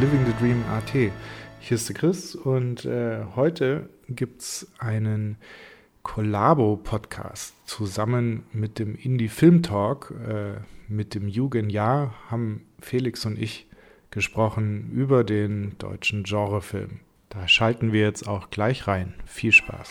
Living the Dream AT. Hier ist der Chris und äh, heute gibt es einen Collabo-Podcast zusammen mit dem Indie Film Talk. Äh, mit dem Jugendjahr haben Felix und ich gesprochen über den deutschen Genrefilm. Da schalten wir jetzt auch gleich rein. Viel Spaß.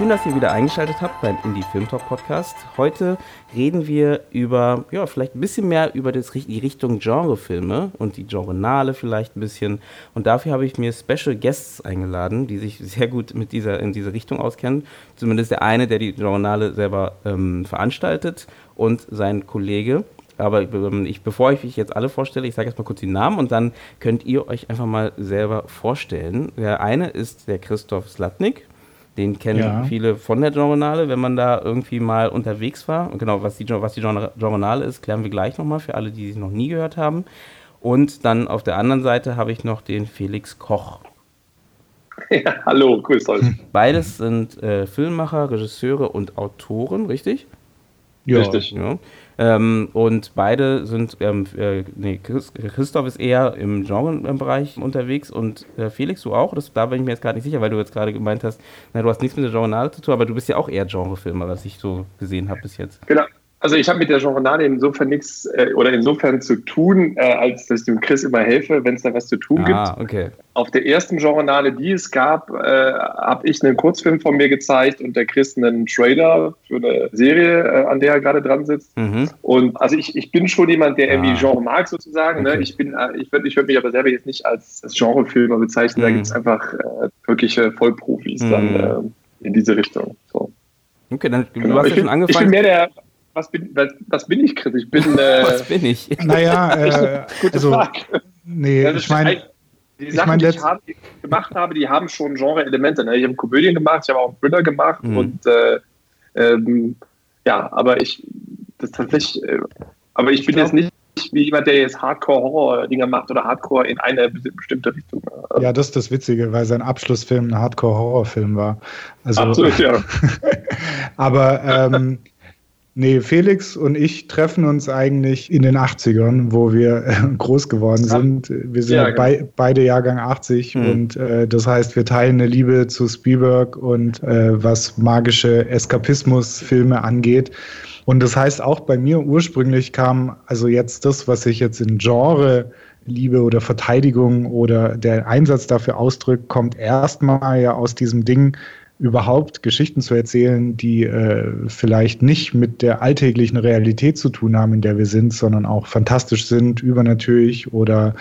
Schön, dass ihr wieder eingeschaltet habt beim Indie Film Talk Podcast. Heute reden wir über, ja, vielleicht ein bisschen mehr über das, die Richtung Genrefilme und die Genrenale vielleicht ein bisschen. Und dafür habe ich mir Special Guests eingeladen, die sich sehr gut mit dieser, in diese Richtung auskennen. Zumindest der eine, der die Genrenale selber ähm, veranstaltet und sein Kollege. Aber ähm, ich, bevor ich mich jetzt alle vorstelle, ich sage erstmal kurz die Namen und dann könnt ihr euch einfach mal selber vorstellen. Der eine ist der Christoph Slatnik. Den kennen ja. viele von der Journale, wenn man da irgendwie mal unterwegs war. Und genau, was die, was die Journale ist, klären wir gleich nochmal für alle, die sie noch nie gehört haben. Und dann auf der anderen Seite habe ich noch den Felix Koch. Ja, hallo, grüß euch. Beides sind äh, Filmemacher, Regisseure und Autoren, richtig? Ja. Richtig. Ja. Ähm, und beide sind, ähm, äh, nee, Christoph ist eher im Genrebereich unterwegs und äh, Felix, du auch? Das, da bin ich mir jetzt gerade nicht sicher, weil du jetzt gerade gemeint hast, na, du hast nichts mit der Genre zu tun, aber du bist ja auch eher Genrefilmer, was ich so gesehen habe bis jetzt. Genau, also ich habe mit der Genrenale insofern nichts äh, oder insofern zu tun, äh, als dass ich dem Chris immer helfe, wenn es da was zu tun ah, gibt. Okay. Auf der ersten Genrenale, die es gab, äh, habe ich einen Kurzfilm von mir gezeigt und der Chris einen Trailer für eine Serie, äh, an der er gerade dran sitzt. Mhm. Und also ich, ich bin schon jemand, der ah. irgendwie Genre mag sozusagen. Ne? Okay. Ne? Ich bin, äh, ich würde ich würd mich aber selber jetzt nicht als, als Genrefilmer bezeichnen. Mhm. Da gibt es einfach äh, wirkliche Vollprofis mhm. dann in diese Richtung. So. Okay, dann du genau. hast ja schon angefangen. Ich bin mehr der was bin, was, was bin ich, Chris? Ich bin. Äh, was bin ich? Naja, äh, gute also, Frage. Nee, ja, ich meine. Die Sachen, ich mein, die ich habe, gemacht habe, die haben schon Genre-Elemente. Ne? Ich habe Komödien gemacht, ich habe auch Thriller gemacht mhm. und äh, ähm, ja, aber ich das tatsächlich, äh, aber ich bin ich jetzt nicht wie jemand, der jetzt Hardcore-Horror-Dinger macht oder Hardcore in eine bestimmte Richtung. Ja, das ist das Witzige, weil sein Abschlussfilm ein Hardcore-Horrorfilm war. Also, Absolut, ja. aber ähm, Nee, Felix und ich treffen uns eigentlich in den 80ern, wo wir äh, groß geworden sind. Wir sind ja, genau. bei, beide Jahrgang 80 mhm. und äh, das heißt, wir teilen eine Liebe zu Spielberg und äh, was magische Eskapismusfilme angeht. Und das heißt, auch bei mir ursprünglich kam also jetzt das, was ich jetzt in Genre Liebe oder Verteidigung oder der Einsatz dafür ausdrückt, kommt erstmal ja aus diesem Ding, überhaupt Geschichten zu erzählen, die äh, vielleicht nicht mit der alltäglichen Realität zu tun haben, in der wir sind, sondern auch fantastisch sind, übernatürlich oder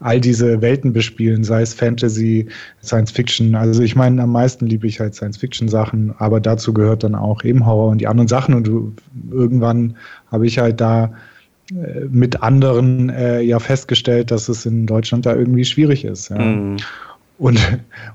all diese Welten bespielen, sei es Fantasy, Science Fiction. Also ich meine, am meisten liebe ich halt Science Fiction Sachen, aber dazu gehört dann auch eben Horror und die anderen Sachen. Und irgendwann habe ich halt da äh, mit anderen äh, ja festgestellt, dass es in Deutschland da irgendwie schwierig ist. Ja. Mm. Und,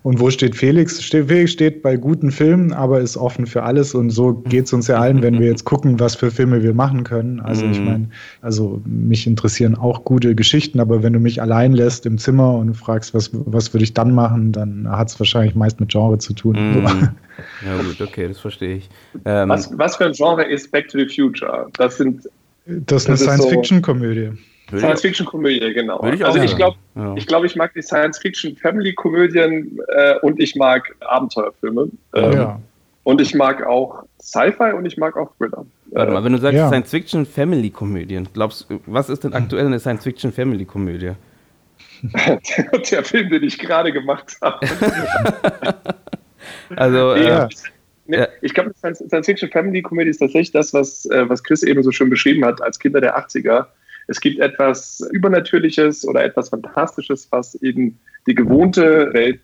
und wo steht Felix? Felix steht bei guten Filmen, aber ist offen für alles. Und so geht es uns ja allen, wenn wir jetzt gucken, was für Filme wir machen können. Also ich mhm. meine, also mich interessieren auch gute Geschichten, aber wenn du mich allein lässt im Zimmer und fragst, was, was würde ich dann machen, dann hat es wahrscheinlich meist mit Genre zu tun. Mm. Ja gut, okay, das verstehe ich. Ähm, was, was für ein Genre ist Back to the Future? Das sind das ist eine Science-Fiction-Komödie. Science-Fiction-Komödie, genau. Ich also ich glaube, ja. ich, glaub, ich mag die Science-Fiction-Family-Komödien äh, und ich mag Abenteuerfilme. Ähm, ja. Und ich mag auch Sci-Fi und ich mag auch Thriller. Warte mal, wenn du sagst ja. Science-Fiction-Family-Komödien, glaubst was ist denn aktuell eine Science-Fiction-Family-Komödie? der Film, den ich gerade gemacht habe. also, ja. Äh, Ne, ich glaube, Science-Fiction-Family-Comedy ist tatsächlich das, was, äh, was Chris eben so schön beschrieben hat, als Kinder der 80er es gibt etwas Übernatürliches oder etwas Fantastisches, was in die gewohnte Welt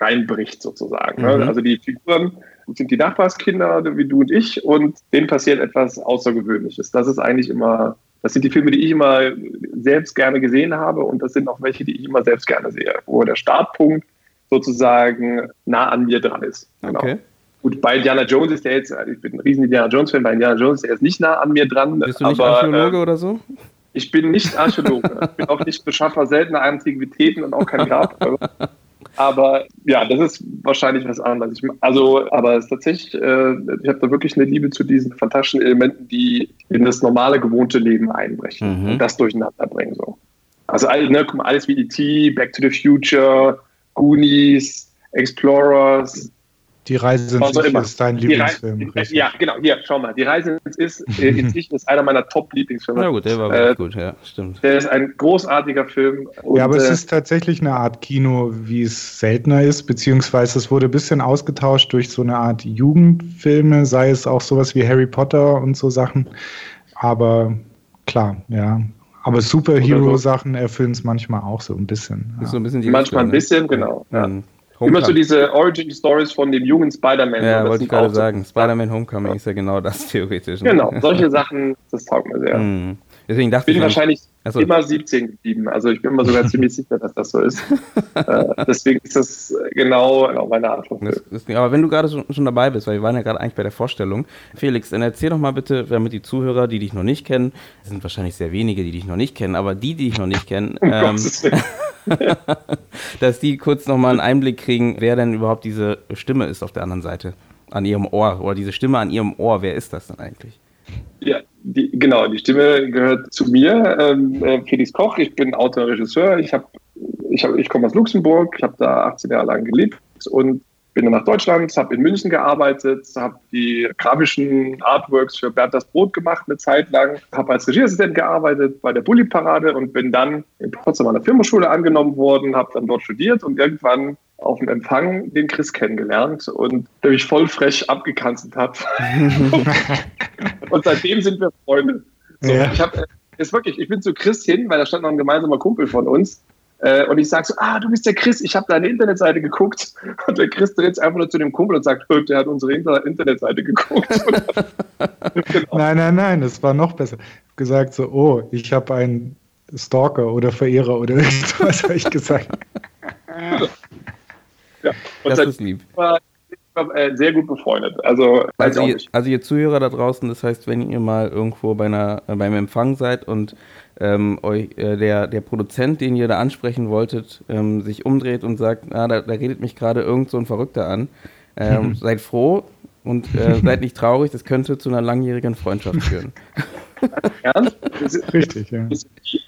reinbricht, sozusagen. Ne? Mhm. Also die Figuren sind die Nachbarskinder, wie du und ich, und denen passiert etwas Außergewöhnliches. Das ist eigentlich immer, das sind die Filme, die ich immer selbst gerne gesehen habe, und das sind auch welche, die ich immer selbst gerne sehe, wo der Startpunkt sozusagen nah an mir dran ist. Genau. Okay. Gut, bei Indiana Jones ist der jetzt, ich bin ein riesen Indiana Jones-Fan, bei Indiana Jones ist er jetzt nicht nah an mir dran. Bist du nicht aber, Archäologe äh, oder so? Ich bin nicht Archäologe. ich bin auch nicht Beschaffer seltener Antiquitäten und auch kein Grabräuber. Aber ja, das ist wahrscheinlich was anderes. Ich, also, aber es ist tatsächlich, äh, ich habe da wirklich eine Liebe zu diesen fantastischen Elementen, die in das normale, gewohnte Leben einbrechen mhm. und das durcheinander bringen. So. Also ne, alles wie E.T., Back to the Future, Goonies, Explorers, die Reise ins Ich ist dein Lieblingsfilm. Reise, ja, genau. Hier, schau mal. Die Reise ins, ins Ich ist einer meiner Top-Lieblingsfilme. Ja gut, der war äh, gut, ja, stimmt. Der ist ein großartiger Film. Und, ja, aber es äh, ist tatsächlich eine Art Kino, wie es seltener ist, beziehungsweise es wurde ein bisschen ausgetauscht durch so eine Art Jugendfilme, sei es auch sowas wie Harry Potter und so Sachen. Aber klar, ja. Aber Superhero-Sachen erfüllen es manchmal auch so ein bisschen. Ja. So ein bisschen manchmal ein bisschen, genau. Ja. Mhm. Homecoming. Immer so diese Origin Stories von dem jungen Spider-Man. Ja, wollte ich gerade sagen. Spider-Man Homecoming ist ja genau das theoretisch. Ne? Genau, solche Sachen, das taugt mir sehr. Mm. Deswegen dachte bin ich. bin wahrscheinlich also, immer 17 geblieben. Also ich bin mir sogar ziemlich sicher, dass das so ist. äh, deswegen ist das genau, genau meine. Das, das, aber wenn du gerade schon, schon, dabei bist, weil wir waren ja gerade eigentlich bei der Vorstellung. Felix, dann erzähl doch mal bitte, damit die Zuhörer, die dich noch nicht kennen, sind wahrscheinlich sehr wenige, die dich noch nicht kennen, aber die, die dich noch nicht kennen, ähm, dass die kurz nochmal einen Einblick kriegen, wer denn überhaupt diese Stimme ist auf der anderen Seite, an ihrem Ohr oder diese Stimme an ihrem Ohr, wer ist das denn eigentlich? Die, genau, die Stimme gehört zu mir, ähm, äh, Felix Koch. Ich bin Autor und Regisseur. Ich, ich, ich komme aus Luxemburg, ich habe da 18 Jahre lang gelebt und bin dann nach Deutschland, habe in München gearbeitet, habe die grafischen Artworks für Berthas Brot gemacht eine Zeit lang, habe als Regieassistent gearbeitet bei der Bulli Parade und bin dann in Potsdam an der Firmenschule angenommen worden, habe dann dort studiert und irgendwann auf dem Empfang den Chris kennengelernt und der mich voll frech abgekanzelt hat. und seitdem sind wir Freunde. So, ja. Ich habe ist wirklich, ich bin zu Chris hin, weil da stand noch ein gemeinsamer Kumpel von uns äh, und ich sage so, ah, du bist der Chris, ich habe deine Internetseite geguckt. Und der Chris dreht sich einfach nur zu dem Kumpel und sagt, der hat unsere Inter Internetseite geguckt. genau. Nein, nein, nein, es war noch besser. Gesagt so, oh, ich habe einen Stalker oder Verehrer oder irgendwas, habe ich gesagt. Ja. Und das ist lieb. War, äh, sehr gut befreundet. Also, also ihr, also, ihr, Zuhörer da draußen, das heißt, wenn ihr mal irgendwo bei einer, äh, beim Empfang seid und ähm, euch, äh, der, der Produzent, den ihr da ansprechen wolltet, ähm, sich umdreht und sagt, ah, da, da, redet mich gerade irgend so ein Verrückter an, ähm, seid froh und äh, seid nicht traurig, das könnte zu einer langjährigen Freundschaft führen. Ernst? Richtig, ja.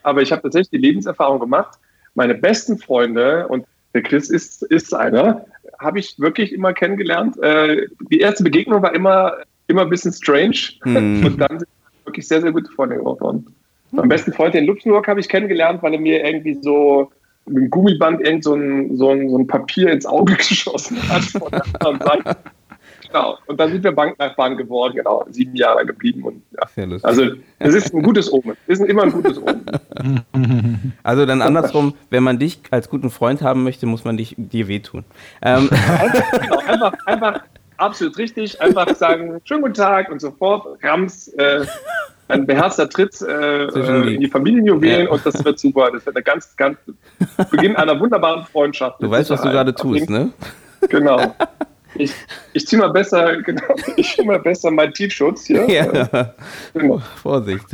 Aber ich habe tatsächlich die Lebenserfahrung gemacht, meine besten Freunde, und der Chris ist, ist einer, habe ich wirklich immer kennengelernt. Äh, die erste Begegnung war immer, immer ein bisschen strange hm. und dann sind wir wirklich sehr, sehr gute Freunde geworden. Mein besten Freund in Luxemburg habe ich kennengelernt, weil er mir irgendwie so mit dem Gummiband irgend so ein, so ein, so ein Papier ins Auge geschossen hat von der anderen Seite. Genau. Und dann sind wir Banknachbarn geworden, genau, sieben Jahre geblieben. Und, ja. Also es ist ein gutes Omen. Es ist immer ein gutes Omen. Also dann andersrum, wenn man dich als guten Freund haben möchte, muss man dich dir wehtun. Ähm. Einfach, genau, einfach, einfach absolut richtig, einfach sagen, schönen guten Tag und sofort Rams. Äh, ein beherzter Tritt äh, äh in die Familienjuwelen ja. und das wird super. Das wird eine ganz, ganz Beginn einer wunderbaren Freundschaft. Du weißt, was du gerade tust, ne? Genau. Ich, ich ziehe mal besser, genau, ich ziehe mal besser meinen Tiefschutz hier. Ja. Genau. Vorsicht.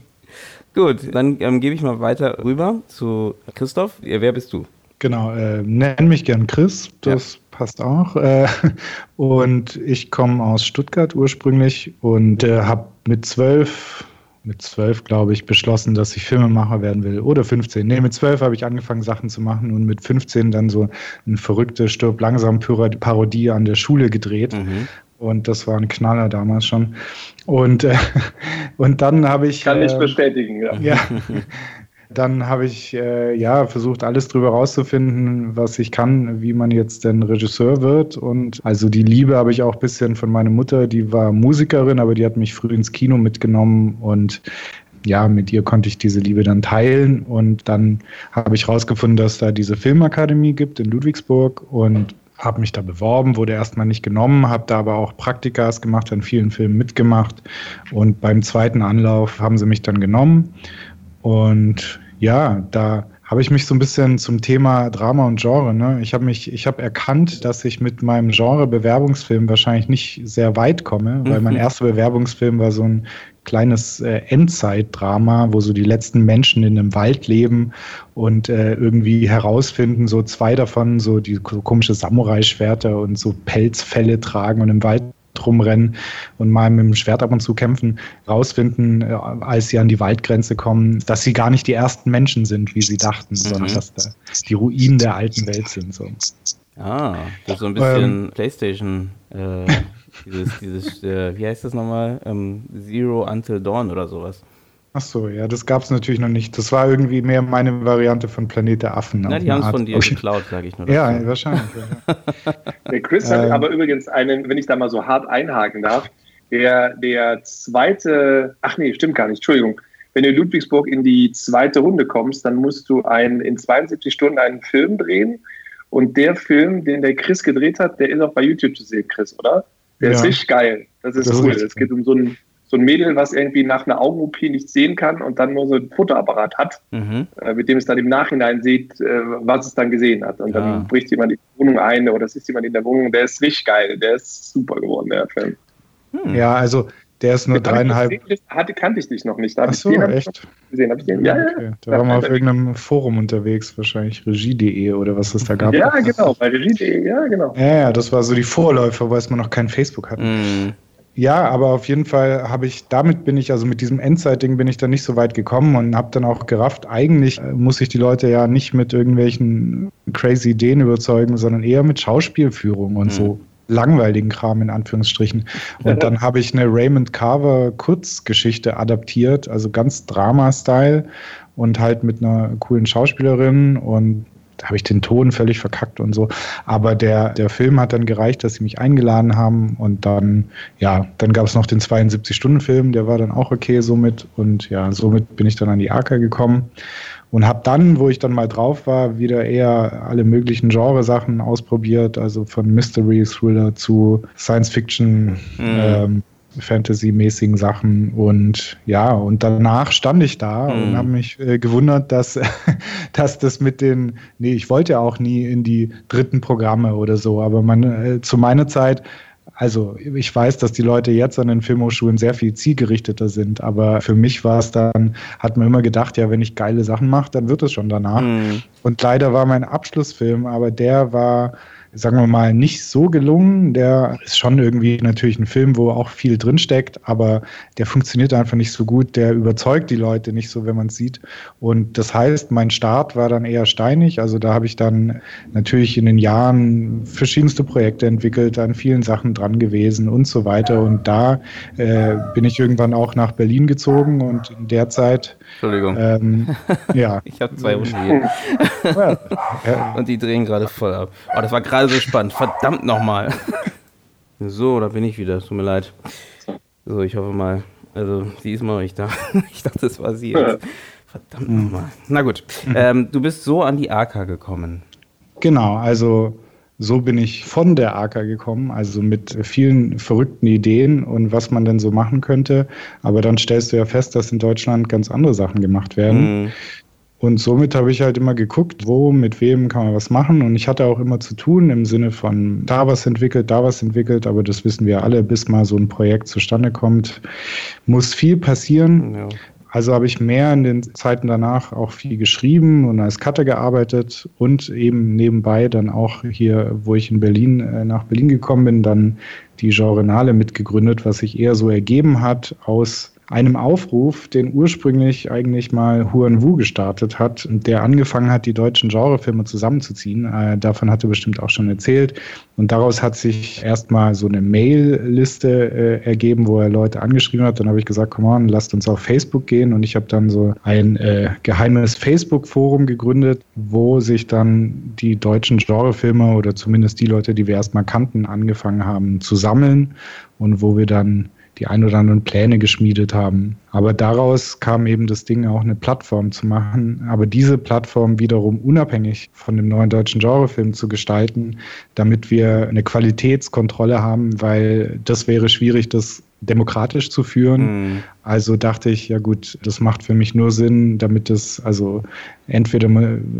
Gut, dann ähm, gebe ich mal weiter rüber zu Christoph. Wer bist du? Genau, äh, nenn mich gern Chris. Das ja passt auch. Äh, und ich komme aus Stuttgart ursprünglich und äh, habe mit zwölf, mit zwölf glaube ich, beschlossen, dass ich Filmemacher werden will. Oder 15. Nee, mit zwölf habe ich angefangen, Sachen zu machen und mit 15 dann so eine verrückte Stirb langsam Parodie an der Schule gedreht. Mhm. Und das war ein Knaller damals schon. Und, äh, und dann habe ich. Kann ich äh, bestätigen, ja. ja Dann habe ich äh, ja versucht, alles drüber rauszufinden, was ich kann, wie man jetzt denn Regisseur wird. Und also die Liebe habe ich auch ein bisschen von meiner Mutter, die war Musikerin, aber die hat mich früh ins Kino mitgenommen und ja, mit ihr konnte ich diese Liebe dann teilen. Und dann habe ich herausgefunden, dass da diese Filmakademie gibt in Ludwigsburg und habe mich da beworben, wurde erstmal nicht genommen, habe da aber auch Praktikas gemacht, an vielen Filmen mitgemacht und beim zweiten Anlauf haben sie mich dann genommen und ja, da habe ich mich so ein bisschen zum Thema Drama und Genre. Ne? Ich habe mich, ich habe erkannt, dass ich mit meinem Genre Bewerbungsfilm wahrscheinlich nicht sehr weit komme, weil mein mhm. erster Bewerbungsfilm war so ein kleines äh, Endzeitdrama, wo so die letzten Menschen in einem Wald leben und äh, irgendwie herausfinden, so zwei davon so die so komische Samurai-Schwerter und so Pelzfälle tragen und im Wald rumrennen und mal mit dem Schwert ab und zu kämpfen, rausfinden, äh, als sie an die Waldgrenze kommen, dass sie gar nicht die ersten Menschen sind, wie sie dachten, mhm. sondern dass da die Ruinen der alten Welt sind. So. Ah, das ist so ein bisschen ähm, Playstation, äh, dieses, dieses äh, wie heißt das nochmal? Ähm, Zero Until Dawn oder sowas. Ach so, ja, das gab es natürlich noch nicht. Das war irgendwie mehr meine Variante von Planet der Affen. Na, die haben es von dir okay. geklaut, sage ich nur. Ja, dazu. wahrscheinlich. der Chris hat ähm, aber übrigens einen, wenn ich da mal so hart einhaken darf, der, der zweite, ach nee, stimmt gar nicht, Entschuldigung. Wenn du in Ludwigsburg in die zweite Runde kommst, dann musst du ein, in 72 Stunden einen Film drehen. Und der Film, den der Chris gedreht hat, der ist auch bei YouTube zu sehen, Chris, oder? Der ja. ist richtig geil. Das ist das cool. Es geht um so einen so ein Mädel, was irgendwie nach einer Augen-OP nicht sehen kann und dann nur so ein Fotoapparat hat, mhm. äh, mit dem es dann im Nachhinein sieht, äh, was es dann gesehen hat. Und dann ja. bricht jemand die Wohnung ein oder es ist jemand in der Wohnung. Der ist richtig geil. Der ist super geworden, der Film. Hm. Ja, also der ist nur Mit dreieinhalb. Hatte, kannte ich dich noch nicht. Da Ach so, echt? Gesehen. Hab ich den, ja, okay. Da waren wir auf irgendeinem Forum unterwegs, wahrscheinlich regie.de oder was es da gab. Ja, genau, bei regie.de, ja, genau. Ja, ja, das war so die Vorläufer, weil es man noch kein Facebook hatte. Mm. Ja, aber auf jeden Fall habe ich, damit bin ich, also mit diesem Endzeit-Ding bin ich dann nicht so weit gekommen und habe dann auch gerafft, eigentlich äh, muss ich die Leute ja nicht mit irgendwelchen crazy Ideen überzeugen, sondern eher mit Schauspielführung und mhm. so langweiligen Kram in Anführungsstrichen. Und dann habe ich eine Raymond Carver Kurzgeschichte adaptiert, also ganz Drama-Style und halt mit einer coolen Schauspielerin und habe ich den Ton völlig verkackt und so. Aber der, der Film hat dann gereicht, dass sie mich eingeladen haben und dann, ja, dann gab es noch den 72-Stunden-Film, der war dann auch okay somit und ja, somit bin ich dann an die AK gekommen und habe dann, wo ich dann mal drauf war, wieder eher alle möglichen Genresachen ausprobiert, also von Mystery Thriller zu Science Fiction, mhm. ähm, Fantasy-mäßigen Sachen und ja, und danach stand ich da mhm. und habe mich äh, gewundert, dass, dass das mit den, nee, ich wollte ja auch nie in die dritten Programme oder so, aber man, äh, zu meiner Zeit also ich weiß, dass die Leute jetzt an den Filmhochschulen sehr viel zielgerichteter sind, aber für mich war es dann, hat man immer gedacht, ja, wenn ich geile Sachen mache, dann wird es schon danach. Mhm. Und leider war mein Abschlussfilm, aber der war sagen wir mal, nicht so gelungen. Der ist schon irgendwie natürlich ein Film, wo auch viel drinsteckt, aber der funktioniert einfach nicht so gut. Der überzeugt die Leute nicht so, wenn man es sieht. Und das heißt, mein Start war dann eher steinig. Also da habe ich dann natürlich in den Jahren verschiedenste Projekte entwickelt, an vielen Sachen dran gewesen und so weiter. Und da äh, bin ich irgendwann auch nach Berlin gezogen und in der Zeit. Entschuldigung. Ähm, ja. ich habe zwei Hunde hier. und die drehen gerade voll ab. Oh, das war gerade so spannend. Verdammt nochmal. So, da bin ich wieder. Tut mir leid. So, ich hoffe mal. Also, sie ist mal nicht da. Ich dachte, das war sie jetzt. Verdammt nochmal. Na gut. Mhm. Ähm, du bist so an die AK gekommen. Genau, also so bin ich von der AK gekommen, also mit vielen verrückten Ideen und was man denn so machen könnte. Aber dann stellst du ja fest, dass in Deutschland ganz andere Sachen gemacht werden. Mhm. Und somit habe ich halt immer geguckt, wo, mit wem kann man was machen. Und ich hatte auch immer zu tun im Sinne von da was entwickelt, da was entwickelt. Aber das wissen wir alle, bis mal so ein Projekt zustande kommt, muss viel passieren. Ja. Also habe ich mehr in den Zeiten danach auch viel geschrieben und als Cutter gearbeitet und eben nebenbei dann auch hier, wo ich in Berlin äh, nach Berlin gekommen bin, dann die Genrenale mitgegründet, was sich eher so ergeben hat aus einem Aufruf, den ursprünglich eigentlich mal Huan Wu gestartet hat, der angefangen hat, die deutschen Genrefilme zusammenzuziehen. Äh, davon hat er bestimmt auch schon erzählt. Und daraus hat sich erstmal so eine Mail-Liste äh, ergeben, wo er Leute angeschrieben hat. Dann habe ich gesagt, komm on, lasst uns auf Facebook gehen. Und ich habe dann so ein äh, geheimes Facebook-Forum gegründet, wo sich dann die deutschen Genrefilme oder zumindest die Leute, die wir erstmal kannten, angefangen haben zu sammeln und wo wir dann die ein oder anderen Pläne geschmiedet haben. Aber daraus kam eben das Ding auch eine Plattform zu machen, aber diese Plattform wiederum unabhängig von dem neuen deutschen Genrefilm zu gestalten, damit wir eine Qualitätskontrolle haben, weil das wäre schwierig, das demokratisch zu führen. Mhm. Also dachte ich, ja gut, das macht für mich nur Sinn, damit es, also entweder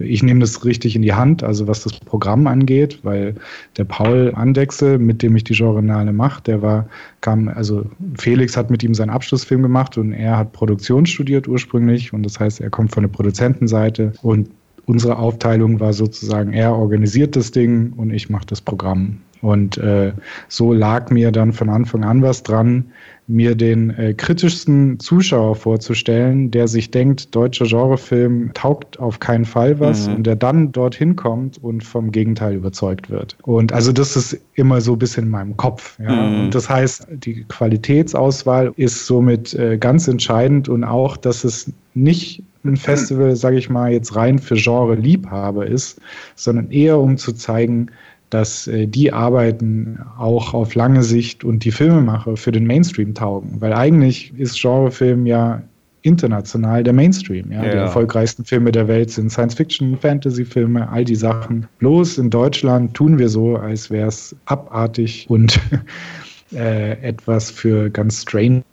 ich nehme das richtig in die Hand, also was das Programm angeht, weil der Paul Andechsel, mit dem ich die Genrenale mache, der war, kam, also Felix hat mit ihm seinen Abschlussfilm gemacht und er hat Produktion studiert ursprünglich und das heißt, er kommt von der Produzentenseite und unsere Aufteilung war sozusagen, er organisiert das Ding und ich mache das Programm. Und äh, so lag mir dann von Anfang an was dran, mir den äh, kritischsten Zuschauer vorzustellen, der sich denkt, deutscher Genrefilm taugt auf keinen Fall was mhm. und der dann dorthin kommt und vom Gegenteil überzeugt wird. Und also das ist immer so ein bisschen in meinem Kopf. Ja? Mhm. Und das heißt, die Qualitätsauswahl ist somit äh, ganz entscheidend und auch, dass es nicht ein Festival, sage ich mal, jetzt rein für Genre-Liebhaber ist, sondern eher um zu zeigen, dass äh, die Arbeiten auch auf lange Sicht und die Filmemacher für den Mainstream taugen. Weil eigentlich ist Genrefilm ja international der Mainstream. Ja? ja. Die erfolgreichsten Filme der Welt sind Science-Fiction, Fantasy-Filme, all die Sachen. Bloß in Deutschland tun wir so, als wäre es abartig und äh, etwas für ganz strange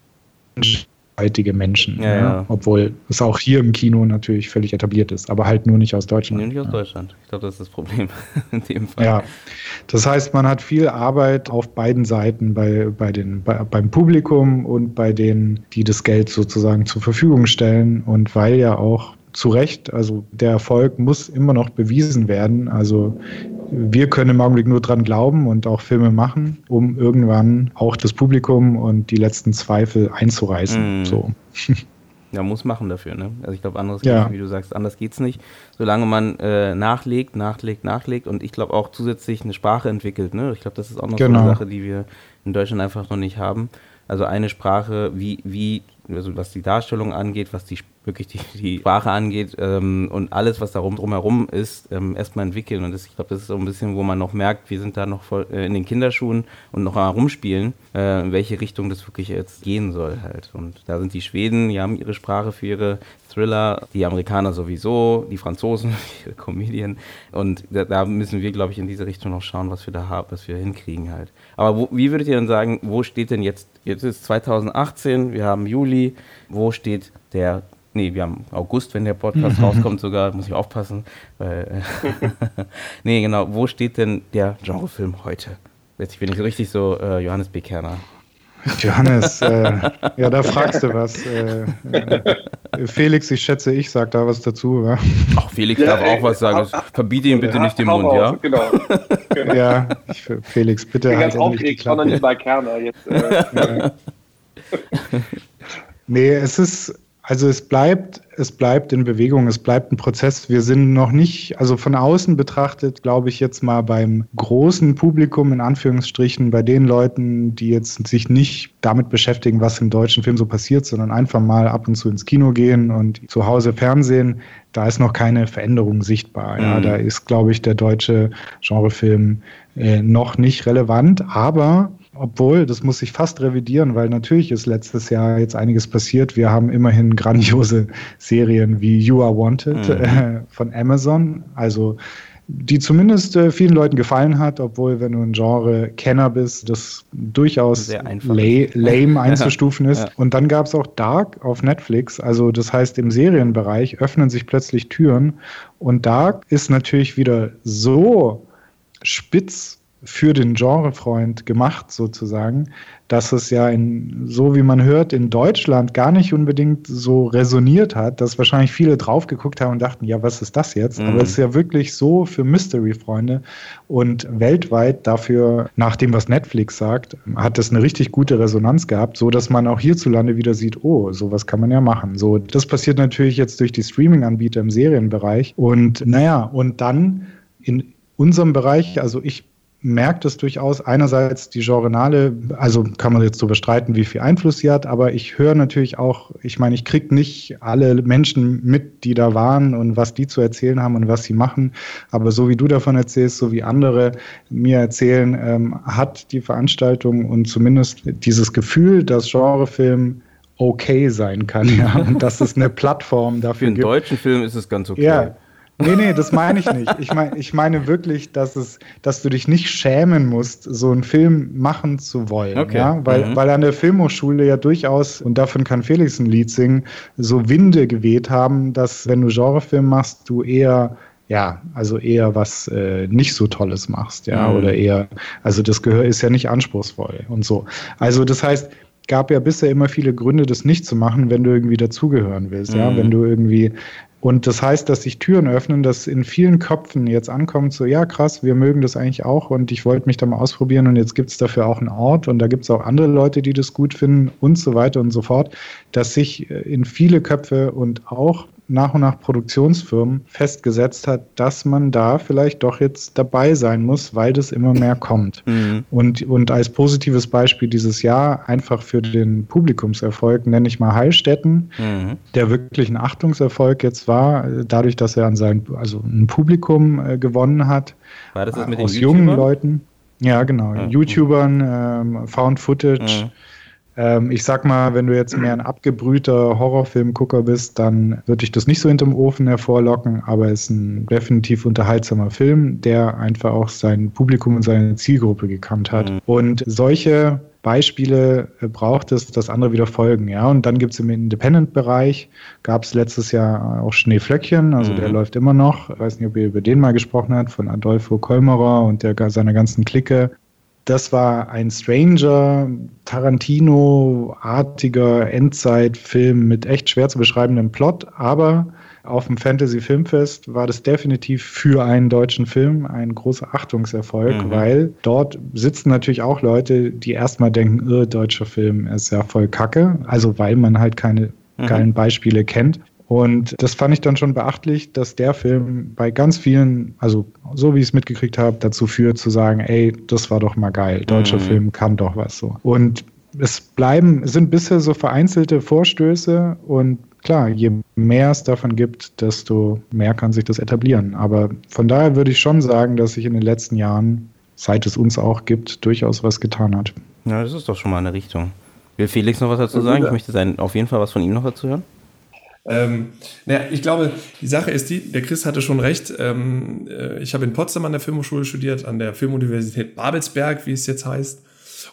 heutige Menschen. Ja, ja. Obwohl es auch hier im Kino natürlich völlig etabliert ist, aber halt nur nicht aus Deutschland. Nicht aus Deutschland. Ich glaube, das ist das Problem in dem Fall. Ja, das heißt, man hat viel Arbeit auf beiden Seiten, bei, bei den, bei, beim Publikum und bei denen, die das Geld sozusagen zur Verfügung stellen. Und weil ja auch zu Recht. Also der Erfolg muss immer noch bewiesen werden. Also wir können im Augenblick nur dran glauben und auch Filme machen, um irgendwann auch das Publikum und die letzten Zweifel einzureißen. Mm. So. Ja, muss machen dafür, ne? Also ich glaube, anderes ja. Nicht, wie du sagst, anders geht's nicht. Solange man äh, nachlegt, nachlegt, nachlegt und ich glaube auch zusätzlich eine Sprache entwickelt, ne? Ich glaube, das ist auch noch genau. so eine genau. Sache, die wir in Deutschland einfach noch nicht haben. Also eine Sprache, wie, wie, also was die Darstellung angeht, was die wirklich die, die Sprache angeht ähm, und alles, was darum drumherum ist, ähm, erstmal entwickeln. Und das, ich glaube, das ist so ein bisschen, wo man noch merkt, wir sind da noch voll, äh, in den Kinderschuhen und noch mal rumspielen, äh, in welche Richtung das wirklich jetzt gehen soll halt. Und da sind die Schweden, die haben ihre Sprache für ihre Thriller, die Amerikaner sowieso, die Franzosen, ihre Comedien. Und da, da müssen wir, glaube ich, in diese Richtung noch schauen, was wir da haben, was wir hinkriegen halt. Aber wo, wie würdet ihr denn sagen, wo steht denn jetzt, jetzt ist 2018, wir haben Juli, wo steht der Nee, wir haben August, wenn der Podcast rauskommt sogar, muss ich aufpassen. Weil, nee, genau, wo steht denn der Genrefilm heute? Jetzt bin ich so richtig so äh, Johannes B. Kerner. Johannes, äh, ja, da fragst du was. Äh, äh, Felix, ich schätze, ich sag da was dazu. Ja? Ach, Felix ja, darf ey, auch was sagen. Ha, Verbiete ihm bitte nicht den Mund, auf, ja? Genau. genau. Ja, ich, Felix, bitte. Ich bin halt ganz aufgeregt, sondern nicht bei Kerner jetzt. Äh. Ja. nee, es ist also es bleibt, es bleibt in Bewegung, es bleibt ein Prozess. Wir sind noch nicht, also von außen betrachtet, glaube ich jetzt mal beim großen Publikum in Anführungsstrichen, bei den Leuten, die jetzt sich nicht damit beschäftigen, was im deutschen Film so passiert, sondern einfach mal ab und zu ins Kino gehen und zu Hause Fernsehen, da ist noch keine Veränderung sichtbar. Ja, mhm. da ist, glaube ich, der deutsche Genrefilm äh, noch nicht relevant, aber obwohl, das muss ich fast revidieren, weil natürlich ist letztes Jahr jetzt einiges passiert. Wir haben immerhin grandiose Serien wie You Are Wanted mhm. äh, von Amazon, also die zumindest äh, vielen Leuten gefallen hat, obwohl, wenn du ein Genre-Kenner bist, das durchaus la lame einzustufen ist. Ja. Und dann gab es auch Dark auf Netflix, also das heißt, im Serienbereich öffnen sich plötzlich Türen und Dark ist natürlich wieder so spitz für den Genrefreund gemacht, sozusagen, dass es ja in, so wie man hört, in Deutschland gar nicht unbedingt so resoniert hat, dass wahrscheinlich viele drauf geguckt haben und dachten, ja, was ist das jetzt? Mhm. Aber es ist ja wirklich so für Mystery-Freunde und weltweit dafür, nach dem, was Netflix sagt, hat es eine richtig gute Resonanz gehabt, so dass man auch hierzulande wieder sieht, oh, sowas kann man ja machen. So, das passiert natürlich jetzt durch die Streaming-Anbieter im Serienbereich und naja, und dann in unserem Bereich, also ich merkt es durchaus einerseits die Genrenale, also kann man jetzt so bestreiten, wie viel Einfluss sie hat, aber ich höre natürlich auch, ich meine, ich kriege nicht alle Menschen mit, die da waren und was die zu erzählen haben und was sie machen, aber so wie du davon erzählst, so wie andere mir erzählen, ähm, hat die Veranstaltung und zumindest dieses Gefühl, dass Genrefilm okay sein kann, ja, und dass es eine Plattform dafür gibt. Für einen deutschen Film ist es ganz okay. Ja, Nee, nee, das meine ich nicht. Ich, mein, ich meine wirklich, dass, es, dass du dich nicht schämen musst, so einen Film machen zu wollen. Okay. Ja? Weil, mhm. weil an der Filmhochschule ja durchaus, und davon kann Felix ein Lied singen, so Winde geweht haben, dass wenn du Genrefilm machst, du eher ja, also eher was äh, nicht so Tolles machst, ja, mhm. oder eher, also das Gehör ist ja nicht anspruchsvoll und so. Also das heißt, gab ja bisher immer viele Gründe, das nicht zu machen, wenn du irgendwie dazugehören willst, mhm. ja, wenn du irgendwie und das heißt, dass sich Türen öffnen, dass in vielen Köpfen jetzt ankommt, so, ja, krass, wir mögen das eigentlich auch und ich wollte mich da mal ausprobieren und jetzt gibt es dafür auch einen Ort und da gibt es auch andere Leute, die das gut finden und so weiter und so fort, dass sich äh, in viele Köpfe und auch nach und nach Produktionsfirmen festgesetzt hat, dass man da vielleicht doch jetzt dabei sein muss, weil das immer mehr kommt. Mhm. Und, und als positives Beispiel dieses Jahr einfach für den Publikumserfolg nenne ich mal Heilstätten, mhm. der wirklich ein Achtungserfolg jetzt war, dadurch, dass er an sein, also ein Publikum äh, gewonnen hat. War das, das mit aus den jungen Leuten. Ja, genau. Ja. YouTubern, ähm, Found Footage. Mhm ähm, ich sag mal, wenn du jetzt mehr ein abgebrühter Horrorfilmgucker bist, dann würde ich das nicht so hinterm Ofen hervorlocken, aber es ist ein definitiv unterhaltsamer Film, der einfach auch sein Publikum und seine Zielgruppe gekannt hat. Mhm. Und solche Beispiele äh, braucht es, dass andere wieder folgen. Ja, und dann gibt es im Independent-Bereich, gab es letztes Jahr auch Schneeflöckchen, also mhm. der läuft immer noch. Ich weiß nicht, ob ihr über den mal gesprochen habt, von Adolfo Kolmerer und der, seiner ganzen Clique das war ein Stranger, Tarantino-artiger Endzeitfilm mit echt schwer zu beschreibendem Plot, aber auf dem Fantasy Filmfest war das definitiv für einen deutschen Film ein großer Achtungserfolg, mhm. weil dort sitzen natürlich auch Leute, die erstmal denken, oh, deutscher Film ist ja voll Kacke, also weil man halt keine mhm. geilen Beispiele kennt. Und das fand ich dann schon beachtlich, dass der Film bei ganz vielen, also so wie ich es mitgekriegt habe, dazu führt zu sagen, ey, das war doch mal geil, deutscher mhm. Film kann doch was so. Und es bleiben, es sind bisher so vereinzelte Vorstöße und klar, je mehr es davon gibt, desto mehr kann sich das etablieren. Aber von daher würde ich schon sagen, dass sich in den letzten Jahren, seit es uns auch gibt, durchaus was getan hat. Ja, das ist doch schon mal eine Richtung. Will Felix noch was dazu sagen? Ich möchte sein, auf jeden Fall was von ihm noch dazu hören. Ähm, naja, ich glaube, die Sache ist die, der Chris hatte schon recht. Ähm, äh, ich habe in Potsdam an der Filmhochschule studiert, an der Filmuniversität Babelsberg, wie es jetzt heißt.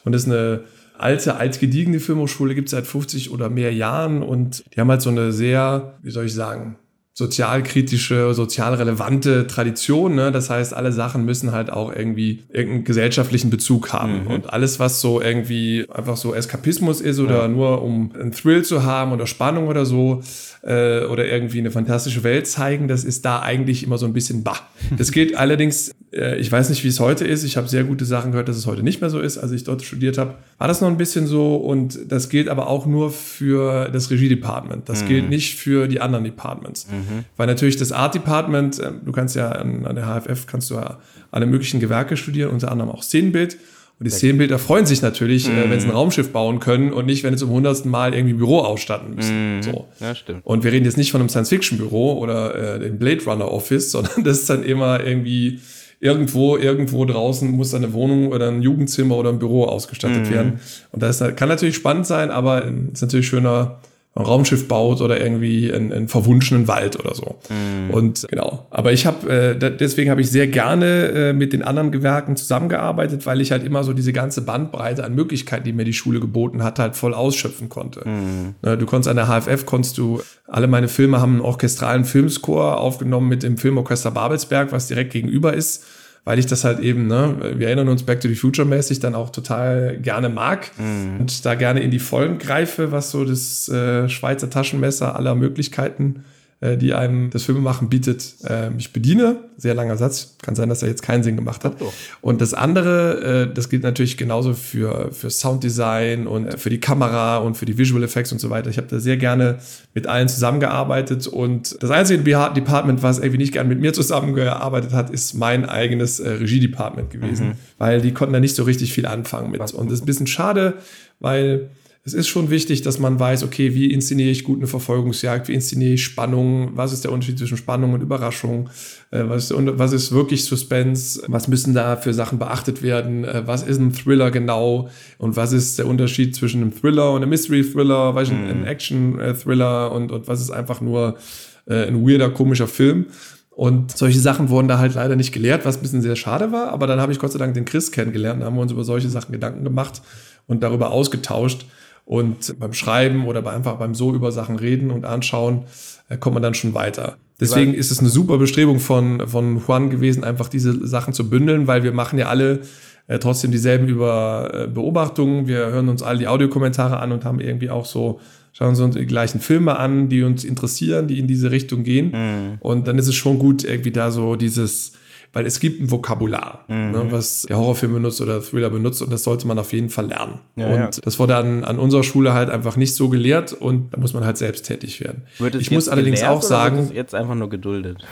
Und das ist eine alte, altgediegene Filmhochschule, gibt es seit 50 oder mehr Jahren und die haben halt so eine sehr, wie soll ich sagen, sozialkritische, sozial relevante Tradition. Ne? Das heißt, alle Sachen müssen halt auch irgendwie irgendeinen gesellschaftlichen Bezug haben. Mhm. Und alles, was so irgendwie einfach so Eskapismus ist oder ja. nur um einen Thrill zu haben oder Spannung oder so äh, oder irgendwie eine fantastische Welt zeigen, das ist da eigentlich immer so ein bisschen bah. Das gilt allerdings, ich weiß nicht, wie es heute ist. Ich habe sehr gute Sachen gehört, dass es heute nicht mehr so ist. Als ich dort studiert habe, war das noch ein bisschen so. Und das gilt aber auch nur für das Regie-Department. Das mhm. gilt nicht für die anderen Departments. Mhm. Mhm. Weil natürlich das Art Department, äh, du kannst ja an, an, der HFF kannst du ja alle möglichen Gewerke studieren, unter anderem auch Szenenbild. Und die Szenenbilder freuen sich natürlich, mm. äh, wenn sie ein Raumschiff bauen können und nicht, wenn sie zum hundertsten Mal irgendwie ein Büro ausstatten müssen. Mm. So. Ja, stimmt. Und wir reden jetzt nicht von einem Science-Fiction-Büro oder äh, dem Blade Runner Office, sondern das ist dann immer irgendwie irgendwo, irgendwo draußen muss eine Wohnung oder ein Jugendzimmer oder ein Büro ausgestattet mm. werden. Und das kann natürlich spannend sein, aber es ist natürlich schöner, ein Raumschiff baut oder irgendwie einen, einen verwunschenen Wald oder so. Mhm. Und genau. Aber ich habe, äh, deswegen habe ich sehr gerne äh, mit den anderen Gewerken zusammengearbeitet, weil ich halt immer so diese ganze Bandbreite an Möglichkeiten, die mir die Schule geboten hat, halt voll ausschöpfen konnte. Mhm. Ne, du konntest an der HFF, konntest du, alle meine Filme haben einen orchestralen Filmscore aufgenommen mit dem Filmorchester Babelsberg, was direkt gegenüber ist weil ich das halt eben, ne, wir erinnern uns Back to the Future mäßig dann auch total gerne mag mhm. und da gerne in die Vollen greife, was so das äh, Schweizer Taschenmesser aller Möglichkeiten äh, die einem das Filmemachen bietet, äh, mich bediene. Sehr langer Satz, kann sein, dass er jetzt keinen Sinn gemacht hat. Oh. Und das andere, äh, das gilt natürlich genauso für, für Sounddesign und für die Kamera und für die Visual Effects und so weiter. Ich habe da sehr gerne mit allen zusammengearbeitet und das einzige Department, was irgendwie nicht gern mit mir zusammengearbeitet hat, ist mein eigenes äh, Regie-Department gewesen, mhm. weil die konnten da nicht so richtig viel anfangen mit. Und das ist ein bisschen schade, weil es ist schon wichtig, dass man weiß, okay, wie inszeniere ich gut eine Verfolgungsjagd, wie inszeniere ich Spannung, was ist der Unterschied zwischen Spannung und Überraschung, äh, was, ist, was ist wirklich Suspense, was müssen da für Sachen beachtet werden, äh, was ist ein Thriller genau und was ist der Unterschied zwischen einem Thriller und einem Mystery-Thriller, mhm. Action-Thriller und, und was ist einfach nur äh, ein weirder, komischer Film. Und solche Sachen wurden da halt leider nicht gelehrt, was ein bisschen sehr schade war. Aber dann habe ich Gott sei Dank den Chris kennengelernt. Da haben wir uns über solche Sachen Gedanken gemacht und darüber ausgetauscht. Und beim Schreiben oder bei einfach beim so über Sachen reden und anschauen, äh, kommt man dann schon weiter. Deswegen ist es eine super Bestrebung von, von Juan gewesen, einfach diese Sachen zu bündeln, weil wir machen ja alle äh, trotzdem dieselben über äh, Beobachtungen. Wir hören uns alle die Audiokommentare an und haben irgendwie auch so schauen uns die gleichen Filme an, die uns interessieren, die in diese Richtung gehen. Mhm. Und dann ist es schon gut, irgendwie da so dieses, weil es gibt ein Vokabular, mhm. ne, was der Horrorfilm benutzt oder Thriller benutzt und das sollte man auf jeden Fall lernen. Ja, und ja. das wurde an, an unserer Schule halt einfach nicht so gelehrt und da muss man halt selbst tätig werden. Wird ich muss allerdings auch sagen. jetzt einfach nur geduldet.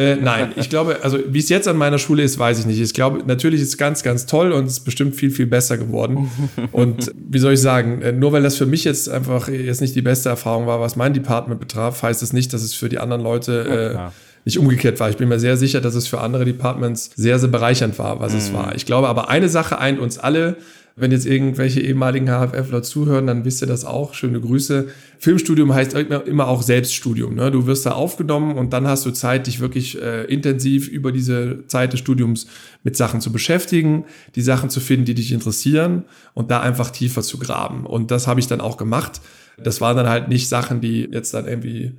Äh, nein, ich glaube, also wie es jetzt an meiner Schule ist, weiß ich nicht. Ich glaube, natürlich ist es ganz, ganz toll und es ist bestimmt viel, viel besser geworden. und wie soll ich sagen, äh, nur weil das für mich jetzt einfach jetzt nicht die beste Erfahrung war, was mein Department betraf, heißt es das nicht, dass es für die anderen Leute äh, nicht umgekehrt war. Ich bin mir sehr sicher, dass es für andere Departments sehr, sehr bereichernd war, was mhm. es war. Ich glaube aber, eine Sache eint uns alle, wenn jetzt irgendwelche ehemaligen HFFler zuhören, dann wisst ihr das auch. Schöne Grüße. Filmstudium heißt immer auch Selbststudium. Ne? Du wirst da aufgenommen und dann hast du Zeit, dich wirklich äh, intensiv über diese Zeit des Studiums mit Sachen zu beschäftigen, die Sachen zu finden, die dich interessieren und da einfach tiefer zu graben. Und das habe ich dann auch gemacht. Das waren dann halt nicht Sachen, die jetzt dann irgendwie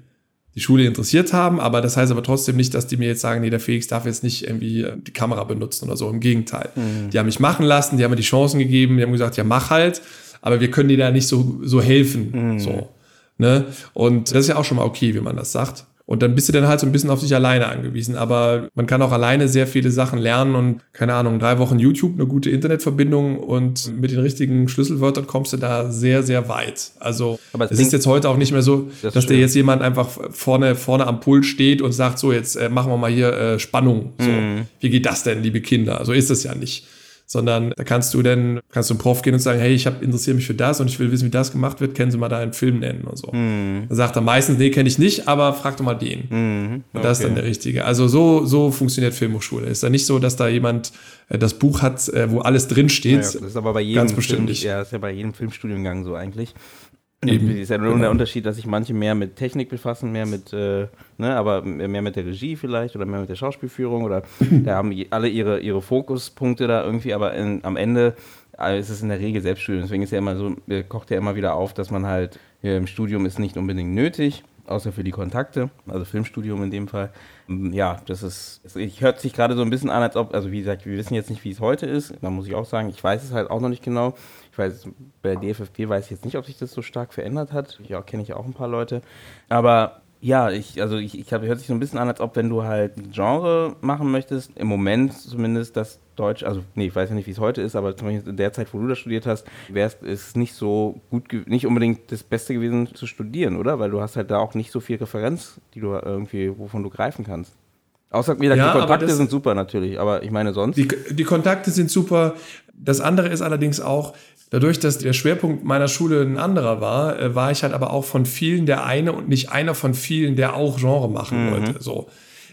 die Schule interessiert haben, aber das heißt aber trotzdem nicht, dass die mir jetzt sagen, nee, der Felix darf jetzt nicht irgendwie äh, die Kamera benutzen oder so. Im Gegenteil. Mhm. Die haben mich machen lassen, die haben mir die Chancen gegeben, die haben gesagt, ja, mach halt, aber wir können dir da nicht so, so helfen. Mhm. So. Ne? Und das ist ja auch schon mal okay, wie man das sagt. Und dann bist du dann halt so ein bisschen auf dich alleine angewiesen. Aber man kann auch alleine sehr viele Sachen lernen und keine Ahnung, drei Wochen YouTube, eine gute Internetverbindung und mit den richtigen Schlüsselwörtern kommst du da sehr, sehr weit. Also es ist jetzt heute auch nicht mehr so, das dass dir jetzt jemand einfach vorne, vorne am Pult steht und sagt, so jetzt äh, machen wir mal hier äh, Spannung. So, mhm. Wie geht das denn, liebe Kinder? So ist es ja nicht sondern da kannst du dann, kannst du zum Prof gehen und sagen, hey, ich habe interessiere mich für das und ich will wissen, wie das gemacht wird, kennen Sie mal da einen Film nennen oder so. Mhm. Dann sagt er meistens, nee, kenne ich nicht, aber frag doch mal den. Mhm. Und das ist dann der Richtige. Also so, so funktioniert Filmhochschule. Ist da nicht so, dass da jemand äh, das Buch hat, äh, wo alles drinsteht. Ja, das ist aber bei jedem Ganz bestimmt Film, nicht. Ja, das ist ja bei jedem Filmstudiengang so eigentlich. Eben. Ist ja nur genau. der Unterschied, dass sich manche mehr mit Technik befassen, mehr mit, äh, ne, aber mehr mit der Regie vielleicht oder mehr mit der Schauspielführung oder da haben alle ihre, ihre Fokuspunkte da irgendwie, aber in, am Ende äh, ist es in der Regel Selbststudium. Deswegen ist ja immer so, kocht ja immer wieder auf, dass man halt ja, im Studium ist nicht unbedingt nötig, außer für die Kontakte, also Filmstudium in dem Fall. Ja, das ist, es hört sich gerade so ein bisschen an, als ob, also wie gesagt, wir wissen jetzt nicht, wie es heute ist. Da muss ich auch sagen, ich weiß es halt auch noch nicht genau. Ich weiß, bei DFFP weiß ich jetzt nicht, ob sich das so stark verändert hat. Ja, kenne ich auch ein paar Leute. Aber ja, ich, also ich, ich hab, hört sich so ein bisschen an, als ob wenn du halt ein Genre machen möchtest, im Moment zumindest das Deutsch, also nee, ich weiß ja nicht, wie es heute ist, aber zumindest in der Zeit, wo du das studiert hast, wäre es nicht so gut, nicht unbedingt das Beste gewesen zu studieren, oder? Weil du hast halt da auch nicht so viel Referenz, die du irgendwie, wovon du greifen kannst. Außer wie gesagt, ja, die Kontakte sind super natürlich, aber ich meine sonst. Die, die Kontakte sind super. Das andere ist allerdings auch, Dadurch, dass der Schwerpunkt meiner Schule ein anderer war, äh, war ich halt aber auch von vielen der eine und nicht einer von vielen, der auch Genre machen mhm. wollte. So.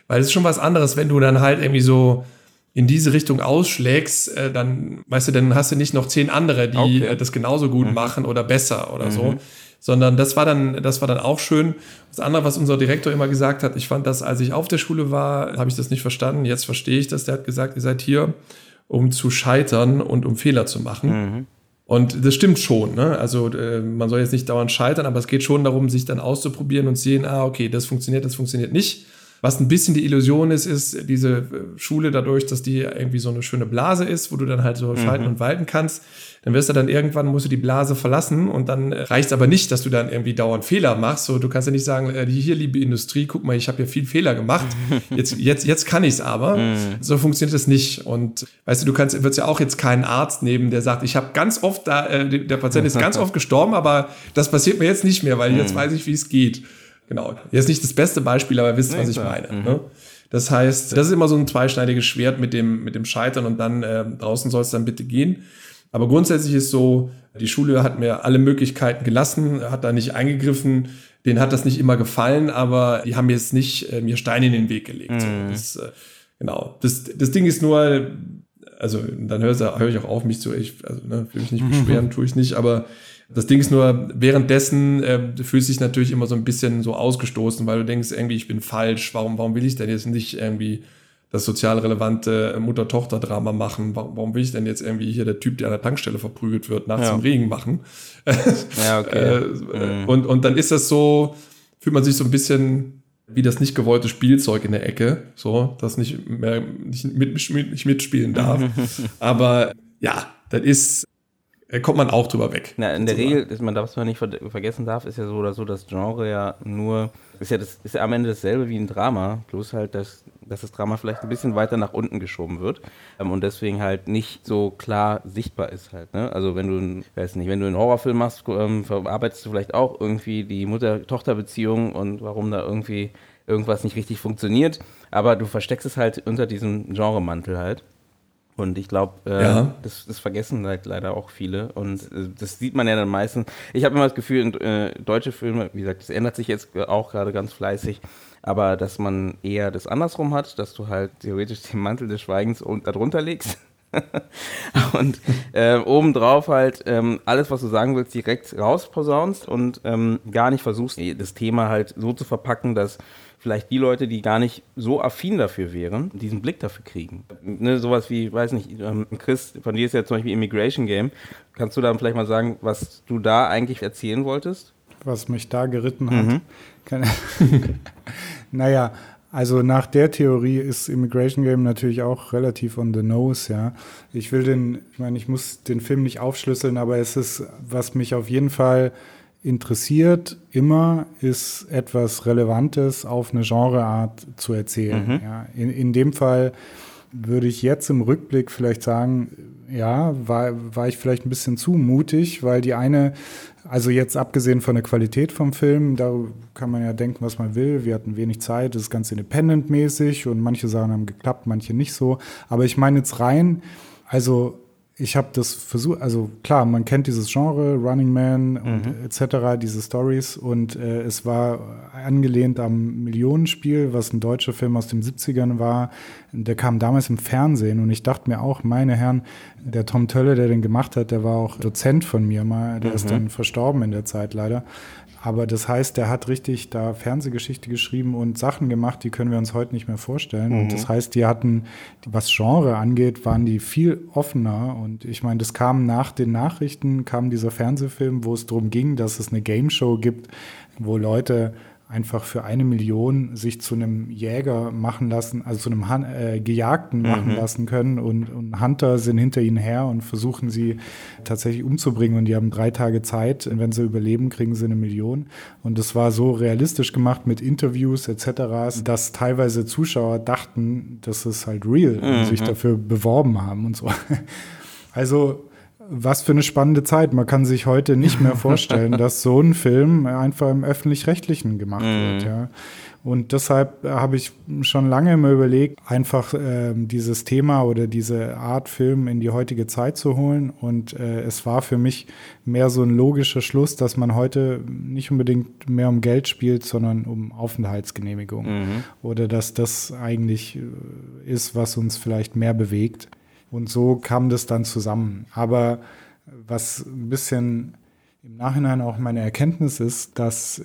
Weil es ist schon was anderes, wenn du dann halt irgendwie so in diese Richtung ausschlägst, äh, dann, weißt du, dann hast du nicht noch zehn andere, die okay. Äh, das genauso gut mhm. machen oder besser oder mhm. so. Sondern das war dann, das war dann auch schön. Das andere, was unser Direktor immer gesagt hat, ich fand das, als ich auf der Schule war, habe ich das nicht verstanden. Jetzt verstehe ich das. Der hat gesagt, ihr seid hier, um zu scheitern und um Fehler zu machen. Und das stimmt schon. Ne? Also äh, man soll jetzt nicht dauernd scheitern, aber es geht schon darum, sich dann auszuprobieren und sehen, ah, okay, das funktioniert, das funktioniert nicht. Was ein bisschen die Illusion ist, ist diese äh, Schule dadurch, dass die irgendwie so eine schöne Blase ist, wo du dann halt so schalten mhm. und walten kannst dann wirst du dann irgendwann, musst du die Blase verlassen und dann reicht aber nicht, dass du dann irgendwie dauernd Fehler machst. So, du kannst ja nicht sagen, äh, hier, liebe Industrie, guck mal, ich habe ja viel Fehler gemacht. Jetzt, jetzt, jetzt kann ich es aber. Mhm. so funktioniert es nicht. Und weißt du, du kannst, würdest ja auch jetzt keinen Arzt nehmen, der sagt, ich habe ganz oft da, äh, der Patient ist ganz oft gestorben, aber das passiert mir jetzt nicht mehr, weil jetzt mhm. weiß ich, wie es geht. Genau. Jetzt nicht das beste Beispiel, aber ihr wisst, was ich meine. Mhm. Ne? Das heißt, das ist immer so ein zweischneidiges Schwert mit dem, mit dem Scheitern und dann äh, draußen soll es dann bitte gehen. Aber grundsätzlich ist so, die Schule hat mir alle Möglichkeiten gelassen, hat da nicht eingegriffen. Denen hat das nicht immer gefallen, aber die haben jetzt nicht äh, mir Steine in den Weg gelegt. Mhm. Das, äh, genau. Das, das Ding ist nur, also dann höre hör ich auch auf, mich zu, ich also, ne, will mich nicht beschweren, tue ich nicht, aber Das Ding ist nur, währenddessen äh, fühlst du dich natürlich immer so ein bisschen so ausgestoßen, weil du denkst, irgendwie, ich bin falsch, warum, warum will ich denn jetzt nicht irgendwie das sozial relevante Mutter-Tochter-Drama machen. Warum, warum, will ich denn jetzt irgendwie hier der Typ, der an der Tankstelle verprügelt wird, nachts ja. im Regen machen? ja, okay. äh, mhm. und, und dann ist das so, fühlt man sich so ein bisschen wie das nicht gewollte Spielzeug in der Ecke, so, das nicht mehr nicht, mit, nicht mitspielen darf. Aber ja, das ist, kommt man auch drüber weg. Na, in der Regel, ist man was man nicht vergessen darf, ist ja so oder so, das Genre ja nur, ist ja, das, ist ja am Ende dasselbe wie ein Drama, bloß halt, dass, dass das Drama vielleicht ein bisschen weiter nach unten geschoben wird ähm, und deswegen halt nicht so klar sichtbar ist halt. Ne? Also wenn du, weiß nicht, wenn du einen Horrorfilm machst, ähm, verarbeitest du vielleicht auch irgendwie die Mutter-Tochter-Beziehung und warum da irgendwie irgendwas nicht richtig funktioniert, aber du versteckst es halt unter diesem Genremantel halt. Und ich glaube, äh, ja. das, das, vergessen halt leider auch viele. Und äh, das sieht man ja dann meistens. Ich habe immer das Gefühl, in, äh, deutsche Filme, wie gesagt, das ändert sich jetzt auch gerade ganz fleißig, aber dass man eher das andersrum hat, dass du halt theoretisch den Mantel des Schweigens darunter legst. und äh, obendrauf halt ähm, alles, was du sagen willst, direkt rausposaunst und ähm, gar nicht versuchst, das Thema halt so zu verpacken, dass vielleicht die Leute, die gar nicht so affin dafür wären, diesen Blick dafür kriegen. Ne, sowas wie, weiß nicht, ähm, Chris, von dir ist ja zum Beispiel Immigration Game. Kannst du dann vielleicht mal sagen, was du da eigentlich erzählen wolltest? Was mich da geritten hat. Mhm. naja, also nach der Theorie ist Immigration Game natürlich auch relativ on the nose, ja. Ich will den, ich meine, ich muss den Film nicht aufschlüsseln, aber es ist, was mich auf jeden Fall interessiert immer, ist etwas Relevantes auf eine Genreart zu erzählen. Mhm. Ja, in, in dem Fall würde ich jetzt im Rückblick vielleicht sagen, ja, war, war ich vielleicht ein bisschen zu mutig, weil die eine, also jetzt abgesehen von der Qualität vom Film, da kann man ja denken, was man will. Wir hatten wenig Zeit, das ist ganz independent-mäßig und manche Sachen haben geklappt, manche nicht so. Aber ich meine jetzt rein, also ich habe das versucht, also klar, man kennt dieses Genre, Running Man und mhm. etc., diese Stories und äh, es war angelehnt am Millionenspiel, was ein deutscher Film aus den 70ern war. Der kam damals im Fernsehen und ich dachte mir auch, meine Herren, der Tom Tölle, der den gemacht hat, der war auch Dozent von mir mal, der mhm. ist dann verstorben in der Zeit leider. Aber das heißt, der hat richtig da Fernsehgeschichte geschrieben und Sachen gemacht, die können wir uns heute nicht mehr vorstellen. Mhm. Und das heißt, die hatten, was Genre angeht, waren die viel offener. Und ich meine, das kam nach den Nachrichten, kam dieser Fernsehfilm, wo es darum ging, dass es eine Game Show gibt, wo Leute einfach für eine Million sich zu einem Jäger machen lassen, also zu einem Han äh, Gejagten machen mhm. lassen können und, und, Hunter sind hinter ihnen her und versuchen sie tatsächlich umzubringen und die haben drei Tage Zeit und wenn sie überleben, kriegen sie eine Million und das war so realistisch gemacht mit Interviews etc., dass teilweise Zuschauer dachten, das ist halt real mhm. und sich dafür beworben haben und so. Also was für eine spannende Zeit. Man kann sich heute nicht mehr vorstellen, dass so ein Film einfach im öffentlich-rechtlichen gemacht mhm. wird. Ja. Und deshalb habe ich schon lange immer überlegt, einfach äh, dieses Thema oder diese Art Film in die heutige Zeit zu holen. Und äh, es war für mich mehr so ein logischer Schluss, dass man heute nicht unbedingt mehr um Geld spielt, sondern um Aufenthaltsgenehmigung. Mhm. Oder dass das eigentlich äh, ist, was uns vielleicht mehr bewegt. Und so kam das dann zusammen. Aber was ein bisschen im Nachhinein auch meine Erkenntnis ist, dass,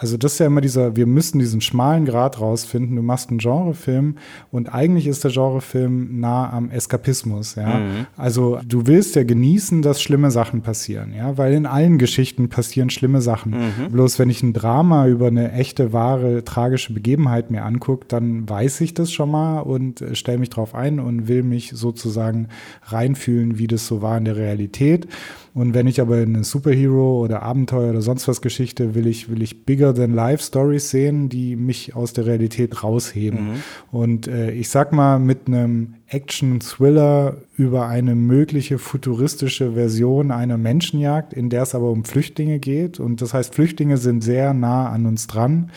also das ist ja immer dieser, wir müssen diesen schmalen Grad rausfinden. Du machst einen Genrefilm und eigentlich ist der Genrefilm nah am Eskapismus, ja. Mhm. Also du willst ja genießen, dass schlimme Sachen passieren, ja, weil in allen Geschichten passieren schlimme Sachen. Mhm. Bloß wenn ich ein Drama über eine echte, wahre, tragische Begebenheit mir angucke, dann weiß ich das schon mal und stelle mich drauf ein und will mich sozusagen reinfühlen, wie das so war in der Realität. Und wenn ich aber eine Superhero oder Abenteuer oder sonst was Geschichte will ich, will ich bigger than life Stories sehen, die mich aus der Realität rausheben. Mhm. Und äh, ich sag mal, mit einem Action-Thriller über eine mögliche futuristische Version einer Menschenjagd, in der es aber um Flüchtlinge geht. Und das heißt, Flüchtlinge sind sehr nah an uns dran.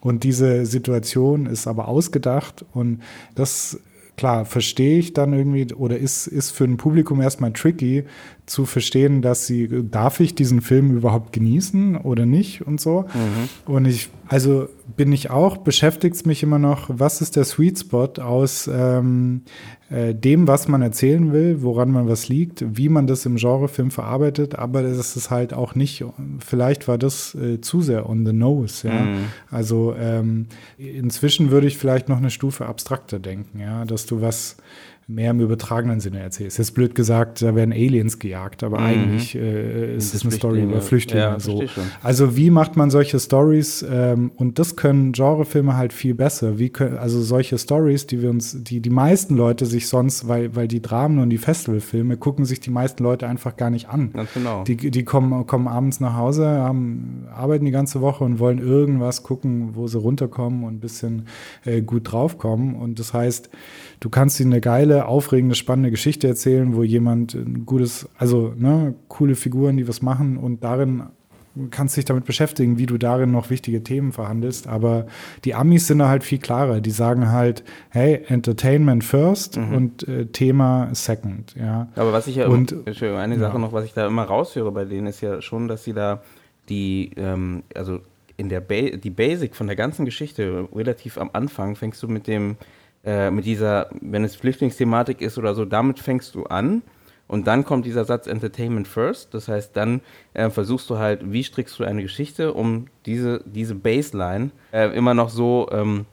Und diese Situation ist aber ausgedacht und das klar, verstehe ich dann irgendwie oder ist, ist für ein Publikum erstmal tricky, zu verstehen, dass sie, darf ich diesen Film überhaupt genießen oder nicht und so. Mhm. Und ich, also bin ich auch, beschäftigt es mich immer noch, was ist der Sweet Spot aus ähm, äh, dem, was man erzählen will, woran man was liegt, wie man das im Genrefilm verarbeitet, aber das ist halt auch nicht, vielleicht war das äh, zu sehr on the nose, ja. Mhm. Also ähm, inzwischen würde ich vielleicht noch eine Stufe abstrakter denken, ja, dass du was mehr im übertragenen Sinne erzählst. Jetzt blöd gesagt, da werden Aliens gejagt, aber mhm. eigentlich äh, ist es eine Story über Flüchtlinge. Ja, so. Also wie macht man solche Stories? Ähm, und das können Genrefilme halt viel besser. Wie können, also solche Stories, die wir uns, die die meisten Leute sich sonst, weil, weil die Dramen und die Festivalfilme gucken sich die meisten Leute einfach gar nicht an. Ganz genau. Die, die kommen, kommen abends nach Hause, haben, arbeiten die ganze Woche und wollen irgendwas gucken, wo sie runterkommen und ein bisschen äh, gut draufkommen. Und das heißt, du kannst ihnen eine geile, aufregende, spannende Geschichte erzählen, wo jemand ein gutes, also ne, coole Figuren, die was machen und darin kannst dich damit beschäftigen, wie du darin noch wichtige Themen verhandelst. Aber die Amis sind da halt viel klarer. Die sagen halt, hey, Entertainment first mhm. und äh, Thema second. Ja. Aber was ich ja, und, Entschuldigung, eine Sache ja. noch, was ich da immer raushöre bei denen, ist ja schon, dass sie da die, ähm, also in der ba die Basic von der ganzen Geschichte relativ am Anfang fängst du mit dem äh, mit dieser, wenn es Flüchtlingsthematik ist oder so, damit fängst du an. Und dann kommt dieser Satz Entertainment First. Das heißt, dann äh, versuchst du halt, wie strickst du eine Geschichte, um diese, diese Baseline äh, immer noch so ähm,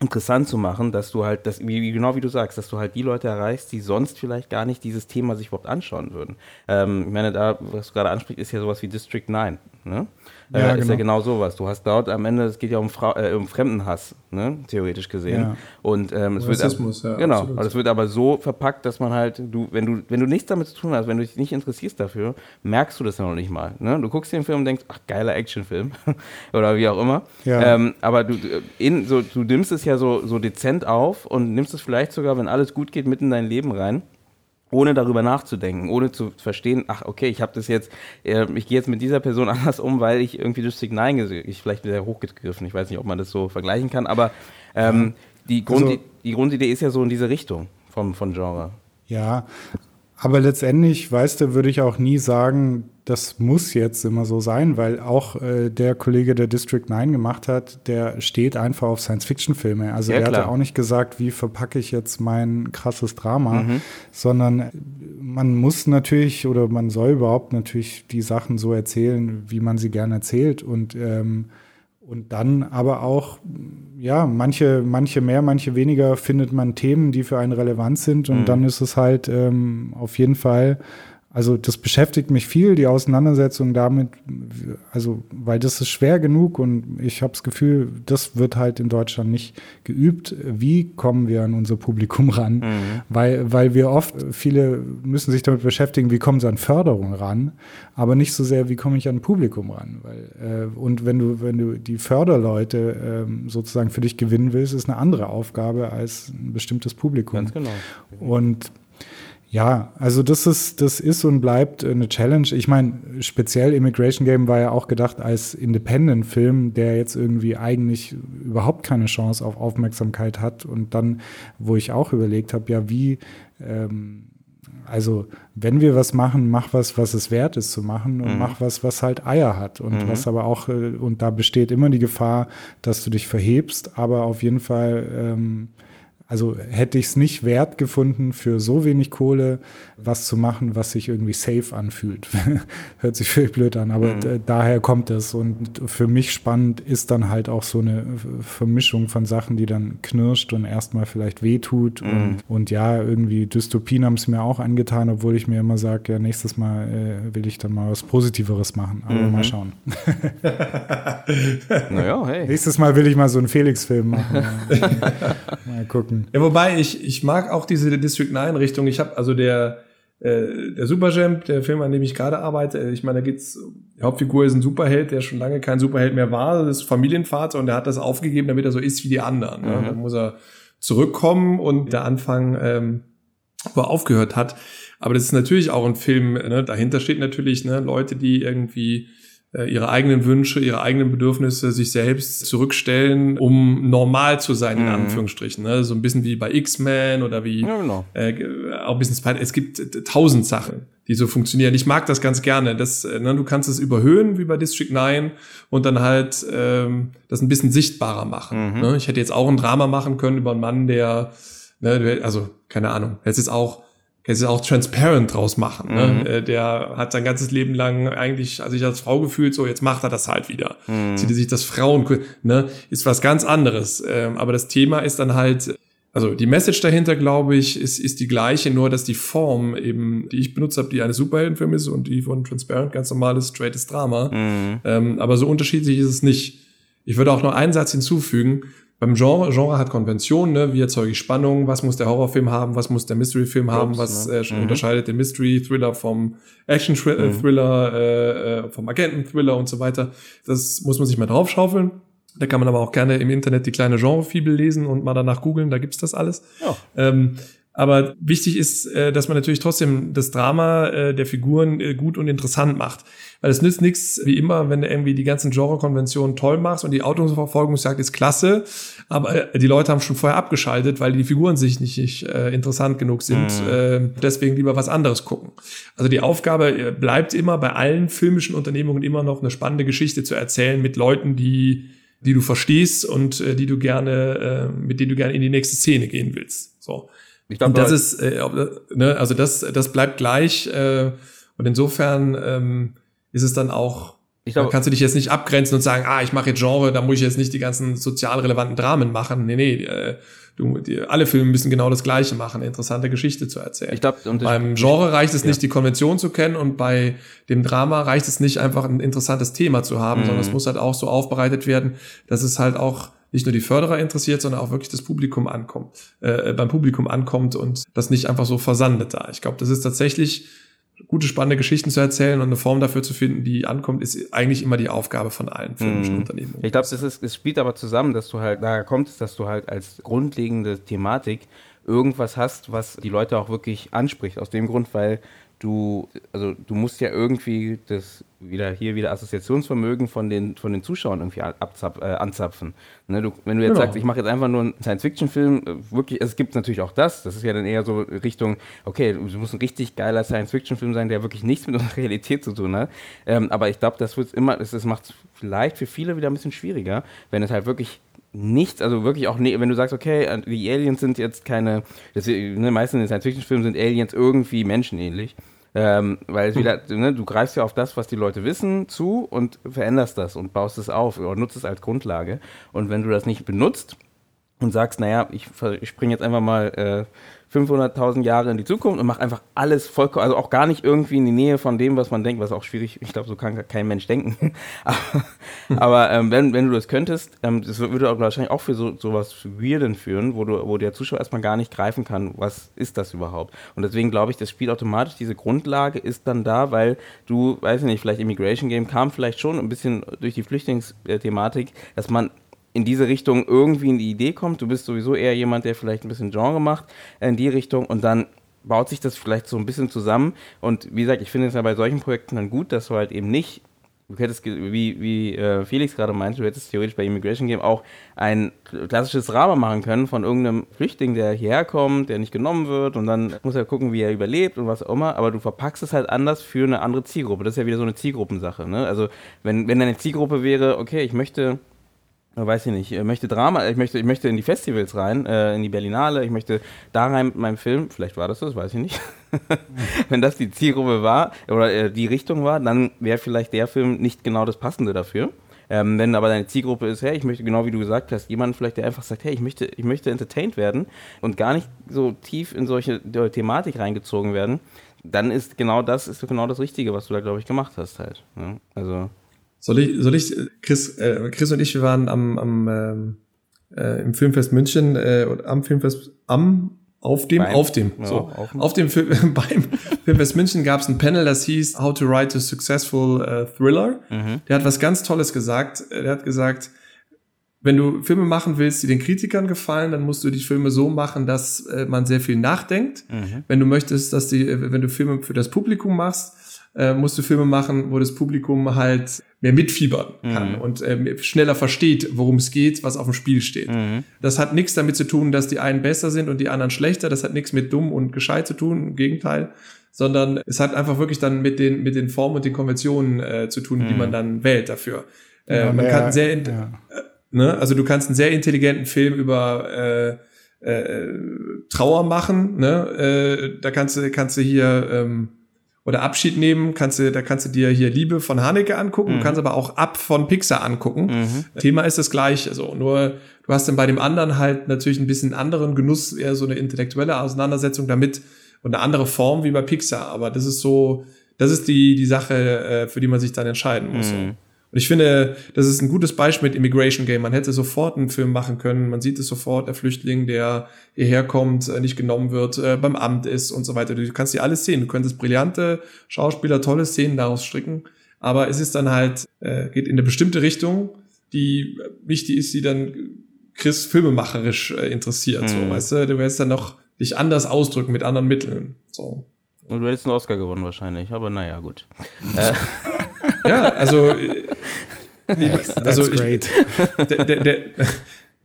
interessant zu machen, dass du halt, das, wie, genau wie du sagst, dass du halt die Leute erreichst, die sonst vielleicht gar nicht dieses Thema sich überhaupt anschauen würden. Ähm, ich meine, da, was du gerade ansprichst, ist ja sowas wie District 9. Ne? Ja, äh, ist genau. ja genau sowas. Du hast dort am Ende, es geht ja um, Fra äh, um Fremdenhass, ne? theoretisch gesehen. Ja. Und ähm, es Rassismus, wird, ja, genau, absolut. es wird aber so verpackt, dass man halt, du, wenn du, wenn du nichts damit zu tun hast, wenn du dich nicht interessierst dafür, merkst du das ja noch nicht mal. Ne? Du guckst den Film und denkst, ach geiler Actionfilm oder wie auch immer. Ja. Ähm, aber du, in, so, du nimmst es ja so, so dezent auf und nimmst es vielleicht sogar, wenn alles gut geht, mit in dein Leben rein ohne darüber nachzudenken, ohne zu verstehen, ach okay, ich habe das jetzt, äh, ich gehe jetzt mit dieser Person anders um, weil ich irgendwie das Signal gesehen, ich vielleicht sehr hochgegriffen, ich weiß nicht, ob man das so vergleichen kann, aber ähm, die, Grund, also, die Grundidee ist ja so in diese Richtung vom, von Genre. Ja, aber letztendlich, weißt du, würde ich auch nie sagen, das muss jetzt immer so sein, weil auch äh, der Kollege, der District 9 gemacht hat, der steht einfach auf Science-Fiction-Filme. Also ja, er hatte auch nicht gesagt, wie verpacke ich jetzt mein krasses Drama, mhm. sondern man muss natürlich oder man soll überhaupt natürlich die Sachen so erzählen, wie man sie gerne erzählt und ähm, und dann aber auch, ja, manche, manche mehr, manche weniger findet man Themen, die für einen relevant sind. Und mhm. dann ist es halt ähm, auf jeden Fall also das beschäftigt mich viel, die Auseinandersetzung damit, also weil das ist schwer genug und ich habe das Gefühl, das wird halt in Deutschland nicht geübt. Wie kommen wir an unser Publikum ran? Mhm. Weil, weil wir oft, viele müssen sich damit beschäftigen, wie kommen sie an Förderung ran, aber nicht so sehr, wie komme ich an Publikum ran. Weil, äh, und wenn du, wenn du die Förderleute äh, sozusagen für dich gewinnen willst, ist eine andere Aufgabe als ein bestimmtes Publikum. Ganz genau. Und ja, also das ist, das ist und bleibt eine Challenge. Ich meine, speziell Immigration Game war ja auch gedacht als Independent-Film, der jetzt irgendwie eigentlich überhaupt keine Chance auf Aufmerksamkeit hat. Und dann, wo ich auch überlegt habe, ja, wie, ähm, also wenn wir was machen, mach was, was es wert ist zu machen und mhm. mach was, was halt Eier hat und mhm. was aber auch, äh, und da besteht immer die Gefahr, dass du dich verhebst, aber auf jeden Fall ähm, also hätte ich es nicht wert gefunden, für so wenig Kohle was zu machen, was sich irgendwie safe anfühlt. Hört sich völlig blöd an, aber mhm. daher kommt es. Und für mich spannend ist dann halt auch so eine Vermischung von Sachen, die dann knirscht und erstmal vielleicht wehtut. Mhm. Und, und ja, irgendwie Dystopien haben es mir auch angetan, obwohl ich mir immer sage, ja, nächstes Mal äh, will ich dann mal was Positiveres machen. Aber mhm. mal schauen. naja, hey. Nächstes Mal will ich mal so einen Felix-Film machen. mal gucken. Ja, wobei ich, ich mag auch diese District 9 Richtung. Ich habe also der, äh, der Superjamp, der Film, an dem ich gerade arbeite, ich meine, da geht's, die Hauptfigur ist ein Superheld, der schon lange kein Superheld mehr war, das ist Familienvater und der hat das aufgegeben, damit er so ist wie die anderen. Ne? Mhm. Dann muss er zurückkommen und der Anfang, ähm, wo er aufgehört hat. Aber das ist natürlich auch ein Film, ne? dahinter steht natürlich ne, Leute, die irgendwie äh, ihre eigenen Wünsche, ihre eigenen Bedürfnisse sich selbst zurückstellen, um normal zu sein, in mhm. Anführungsstrichen. Ne? So ein bisschen wie bei X-Men oder wie ja, genau. äh, auch ein bisschen Spider. Es gibt tausend Sachen, die so funktionieren. Ich mag das ganz gerne. Das, äh, ne, du kannst es überhöhen wie bei District 9 und dann halt ähm, das ein bisschen sichtbarer machen. Mhm. Ne? Ich hätte jetzt auch ein Drama machen können über einen Mann, der, ne, also keine Ahnung, jetzt ist auch jetzt ist auch transparent draus machen. Ne? Mhm. Äh, der hat sein ganzes Leben lang eigentlich also ich als Frau gefühlt, so jetzt macht er das halt wieder. Mhm. Zieht er sich das Frauen, ne, ist was ganz anderes. Ähm, aber das Thema ist dann halt also die Message dahinter, glaube ich, ist, ist die gleiche, nur dass die Form eben, die ich benutzt habe, die eine Superheldenfilm ist und die von Transparent ganz normales, straightes Drama. Mhm. Ähm, aber so unterschiedlich ist es nicht. Ich würde auch noch einen Satz hinzufügen. Beim Genre, Genre hat Konventionen, ne? wie erzeuge ich Spannung, was muss der Horrorfilm haben, was muss der Mystery-Film haben, was ne? äh, mhm. unterscheidet den Mystery-Thriller vom Action-Thriller, mhm. äh, äh, vom Agenten-Thriller und so weiter. Das muss man sich mal draufschaufeln. Da kann man aber auch gerne im Internet die kleine Genrefibel lesen und mal danach googeln, da gibt's das alles. Ja. Ähm, aber wichtig ist, äh, dass man natürlich trotzdem das Drama äh, der Figuren äh, gut und interessant macht. Weil es nützt nichts, wie immer, wenn du irgendwie die ganzen Genrekonventionen toll machst und die Autoverfolgungsjagd ist klasse, aber die Leute haben schon vorher abgeschaltet, weil die Figuren sich nicht, nicht äh, interessant genug sind. Mhm. Äh, deswegen lieber was anderes gucken. Also die Aufgabe bleibt immer bei allen filmischen Unternehmungen immer noch eine spannende Geschichte zu erzählen mit Leuten, die die du verstehst und äh, die du gerne, äh, mit denen du gerne in die nächste Szene gehen willst. So. Ich glaube, das ist, äh, ne, also das, das bleibt gleich. Äh, und insofern ähm, ist es dann auch ich glaube, kannst du dich jetzt nicht abgrenzen und sagen, ah, ich mache jetzt Genre, da muss ich jetzt nicht die ganzen sozial relevanten Dramen machen. Nee, nee, äh, du, die, alle Filme müssen genau das Gleiche machen, interessante Geschichte zu erzählen. Ich glaub, und Beim Genre reicht es ja. nicht, die Konvention zu kennen und bei dem Drama reicht es nicht, einfach ein interessantes Thema zu haben, mhm. sondern es muss halt auch so aufbereitet werden, dass es halt auch nicht nur die Förderer interessiert, sondern auch wirklich das Publikum ankommt, äh, beim Publikum ankommt und das nicht einfach so versandet da. Ich glaube, das ist tatsächlich gute, spannende Geschichten zu erzählen und eine Form dafür zu finden, die ankommt, ist eigentlich immer die Aufgabe von allen filmischen mhm. Unternehmen. Ich glaube, es spielt aber zusammen, dass du halt, da kommt es, dass du halt als grundlegende Thematik irgendwas hast, was die Leute auch wirklich anspricht. Aus dem Grund, weil du, also du musst ja irgendwie das wieder hier wieder Assoziationsvermögen von den, von den Zuschauern irgendwie abzap, äh, anzapfen. Ne, du, wenn du jetzt genau. sagst, ich mache jetzt einfach nur einen Science-Fiction-Film, äh, wirklich, es gibt natürlich auch das, das ist ja dann eher so Richtung, okay, du musst ein richtig geiler Science-Fiction-Film sein, der wirklich nichts mit unserer Realität zu tun hat. Ähm, aber ich glaube, das wird immer, das, das macht es vielleicht für viele wieder ein bisschen schwieriger, wenn es halt wirklich nichts, also wirklich auch, ne, wenn du sagst, okay, äh, die Aliens sind jetzt keine, das, ne, meistens in den Science-Fiction-Filmen sind Aliens irgendwie menschenähnlich. Ähm, weil es wieder, ne, du greifst ja auf das, was die Leute wissen, zu und veränderst das und baust es auf oder nutzt es als Grundlage. Und wenn du das nicht benutzt und sagst, naja, ich, ich springe jetzt einfach mal äh, 500.000 Jahre in die Zukunft und macht einfach alles vollkommen, also auch gar nicht irgendwie in die Nähe von dem, was man denkt, was auch schwierig, ich glaube, so kann kein Mensch denken. aber, aber ähm, wenn, wenn du das könntest, ähm, das würde auch wahrscheinlich auch für so sowas Weirden führen, wo du, wo der Zuschauer erstmal gar nicht greifen kann, was ist das überhaupt. Und deswegen glaube ich, das Spiel automatisch, diese Grundlage ist dann da, weil du, weiß ich nicht, vielleicht Immigration Game kam vielleicht schon ein bisschen durch die Flüchtlingsthematik, dass man in diese Richtung irgendwie in die Idee kommt. Du bist sowieso eher jemand, der vielleicht ein bisschen Genre macht in die Richtung und dann baut sich das vielleicht so ein bisschen zusammen. Und wie gesagt, ich finde es ja bei solchen Projekten dann gut, dass du halt eben nicht, du hättest, wie, wie äh, Felix gerade meinte, du hättest theoretisch bei Immigration Game auch ein klassisches Drama machen können von irgendeinem Flüchtling, der hierher kommt, der nicht genommen wird und dann muss er gucken, wie er überlebt und was auch immer. Aber du verpackst es halt anders für eine andere Zielgruppe. Das ist ja wieder so eine Zielgruppensache. Ne? Also wenn, wenn deine Zielgruppe wäre, okay, ich möchte weiß ich nicht, ich möchte Drama, ich möchte, ich möchte in die Festivals rein, äh, in die Berlinale, ich möchte da rein mit meinem Film, vielleicht war das das, weiß ich nicht. Wenn das die Zielgruppe war oder äh, die Richtung war, dann wäre vielleicht der Film nicht genau das Passende dafür. Ähm, wenn aber deine Zielgruppe ist, hey, ich möchte genau wie du gesagt hast, jemand vielleicht, der einfach sagt, hey, ich möchte, ich möchte entertained werden und gar nicht so tief in solche Thematik reingezogen werden, dann ist genau das, ist genau das Richtige, was du da, glaube ich, gemacht hast halt. Ne? Also soll ich, soll ich, Chris, äh, Chris und ich, wir waren am, am ähm, äh, im Filmfest München, äh, am Filmfest, am, auf dem, beim, auf dem, ja, so, auf, auf dem Film, beim Filmfest München gab es ein Panel, das hieß How to Write a Successful uh, Thriller. Mhm. Der hat was ganz Tolles gesagt. Der hat gesagt, wenn du Filme machen willst, die den Kritikern gefallen, dann musst du die Filme so machen, dass äh, man sehr viel nachdenkt. Mhm. Wenn du möchtest, dass die, äh, wenn du Filme für das Publikum machst, äh, musst du Filme machen, wo das Publikum halt mehr mitfiebern kann mhm. und äh, schneller versteht, worum es geht, was auf dem Spiel steht. Mhm. Das hat nichts damit zu tun, dass die einen besser sind und die anderen schlechter. Das hat nichts mit dumm und gescheit zu tun. Im Gegenteil, sondern es hat einfach wirklich dann mit den, mit den Formen und den Konventionen äh, zu tun, mhm. die man dann wählt dafür. Äh, ja, man ja, kann sehr, ja. äh, ne? also du kannst einen sehr intelligenten Film über äh, äh, Trauer machen, ne? Äh, da kannst du, kannst du hier ähm, oder Abschied nehmen, kannst du, da kannst du dir hier Liebe von Haneke angucken, mhm. du kannst aber auch Ab von Pixar angucken. Mhm. Thema ist das gleiche, also nur du hast dann bei dem anderen halt natürlich ein bisschen anderen Genuss, eher so eine intellektuelle Auseinandersetzung damit und eine andere Form wie bei Pixar, aber das ist so, das ist die, die Sache, äh, für die man sich dann entscheiden muss. Mhm. Und ich finde, das ist ein gutes Beispiel mit Immigration Game. Man hätte sofort einen Film machen können. Man sieht es sofort, der Flüchtling, der hierher kommt, äh, nicht genommen wird, äh, beim Amt ist und so weiter. Du kannst dir alles sehen. Du könntest brillante Schauspieler, tolle Szenen daraus stricken. Aber es ist dann halt, äh, geht in eine bestimmte Richtung, die nicht die ist, die dann Chris filmemacherisch interessiert. Mhm. So, weißt du, du willst dann noch dich anders ausdrücken mit anderen Mitteln. So. Und du hättest einen Oscar gewonnen wahrscheinlich, aber naja, gut. ja, also also ich, der, der, der,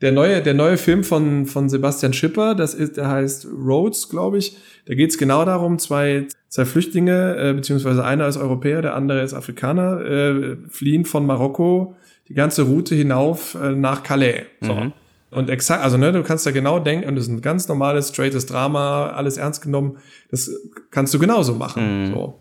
der, neue, der neue Film von, von Sebastian Schipper, das ist, der heißt Rhodes, glaube ich. Da geht es genau darum, zwei, zwei Flüchtlinge, äh, beziehungsweise einer ist Europäer, der andere ist Afrikaner, äh, fliehen von Marokko die ganze Route hinauf äh, nach Calais. So. Mhm. Und exakt, also ne, du kannst da genau denken, und das ist ein ganz normales, straightes Drama, alles ernst genommen, das kannst du genauso machen. Mhm. So.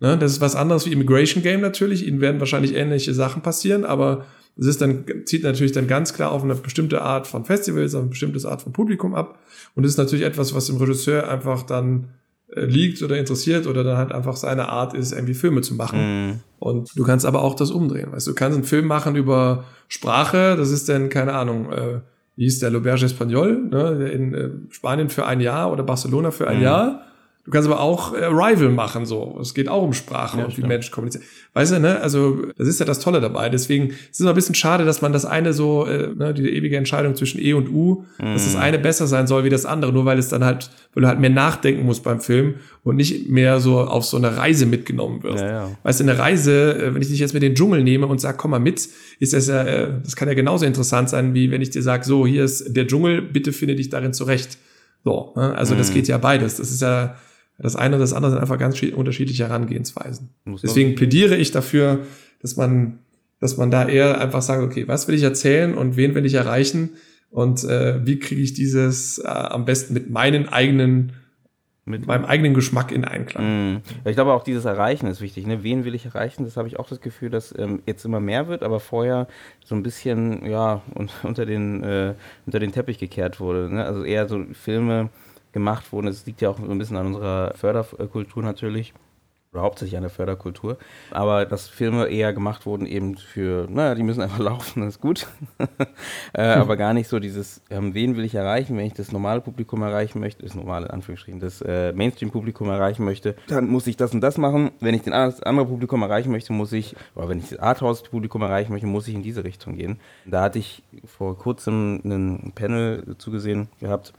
Ne, das ist was anderes wie Immigration Game natürlich. Ihnen werden wahrscheinlich ähnliche Sachen passieren, aber es ist dann, zieht natürlich dann ganz klar auf eine bestimmte Art von Festivals, auf eine bestimmte Art von Publikum ab. Und es ist natürlich etwas, was dem Regisseur einfach dann äh, liegt oder interessiert oder dann halt einfach seine Art ist, irgendwie Filme zu machen. Mm. Und du kannst aber auch das umdrehen. Weißt du, kannst einen Film machen über Sprache, das ist dann, keine Ahnung, äh, wie hieß der L'Auberge Espagnol, ne, in äh, Spanien für ein Jahr oder Barcelona für ein mm. Jahr. Du kannst aber auch äh, Rival machen, so. Es geht auch um Sprache ja, und wie Menschen kommunizieren. Weißt du, ne? Also, das ist ja das Tolle dabei. Deswegen ist es ein bisschen schade, dass man das eine so, äh, ne, die ewige Entscheidung zwischen E und U, mm. dass das mhm. eine besser sein soll wie das andere, nur weil es dann halt, weil du halt mehr nachdenken musst beim Film und nicht mehr so auf so eine Reise mitgenommen wirst. Ja, ja. Weißt du, eine Reise, äh, wenn ich dich jetzt mit den Dschungel nehme und sag, komm mal mit, ist das ja, äh, das kann ja genauso interessant sein, wie wenn ich dir sag, so, hier ist der Dschungel, bitte finde dich darin zurecht. So, ne? also mm. das mhm. geht ja beides. Das ist ja, das eine und das andere sind einfach ganz unterschiedliche Herangehensweisen. Deswegen plädiere ich dafür, dass man, dass man da eher einfach sagt, okay, was will ich erzählen und wen will ich erreichen und äh, wie kriege ich dieses äh, am besten mit meinen eigenen mit meinem eigenen Geschmack in Einklang. Mm. Ich glaube auch dieses Erreichen ist wichtig. Ne? Wen will ich erreichen? Das habe ich auch das Gefühl, dass ähm, jetzt immer mehr wird, aber vorher so ein bisschen ja unter den äh, unter den Teppich gekehrt wurde. Ne? Also eher so Filme, gemacht wurden. Es liegt ja auch so ein bisschen an unserer Förderkultur natürlich. Oder hauptsächlich an der Förderkultur. Aber dass Filme eher gemacht wurden eben für, naja, die müssen einfach laufen, das ist gut. äh. Aber gar nicht so dieses, ähm, wen will ich erreichen, wenn ich das normale Publikum erreichen möchte, das normale Anführungsstrichen, das äh, Mainstream-Publikum erreichen möchte, dann muss ich das und das machen. Wenn ich das andere Publikum erreichen möchte, muss ich, oder wenn ich das Arthouse-Publikum erreichen möchte, muss ich in diese Richtung gehen. Da hatte ich vor kurzem ein Panel zugesehen gehabt,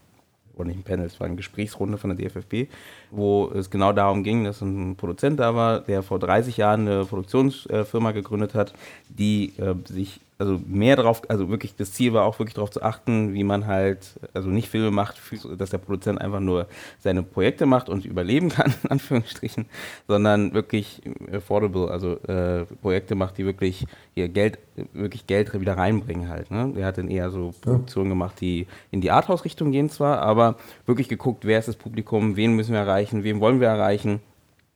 oder nicht ein Panel, es war eine Gesprächsrunde von der DFFB, wo es genau darum ging, dass ein Produzent da war, der vor 30 Jahren eine Produktionsfirma gegründet hat, die äh, sich also mehr darauf, also wirklich das Ziel war auch wirklich darauf zu achten, wie man halt, also nicht Filme macht, dass der Produzent einfach nur seine Projekte macht und überleben kann, in Anführungsstrichen, sondern wirklich affordable, also äh, Projekte macht, die wirklich ihr Geld, wirklich Geld wieder reinbringen halt. Ne? Der hat dann eher so Produktionen gemacht, die in die Arthouse-Richtung gehen zwar, aber wirklich geguckt, wer ist das Publikum, wen müssen wir erreichen, wen wollen wir erreichen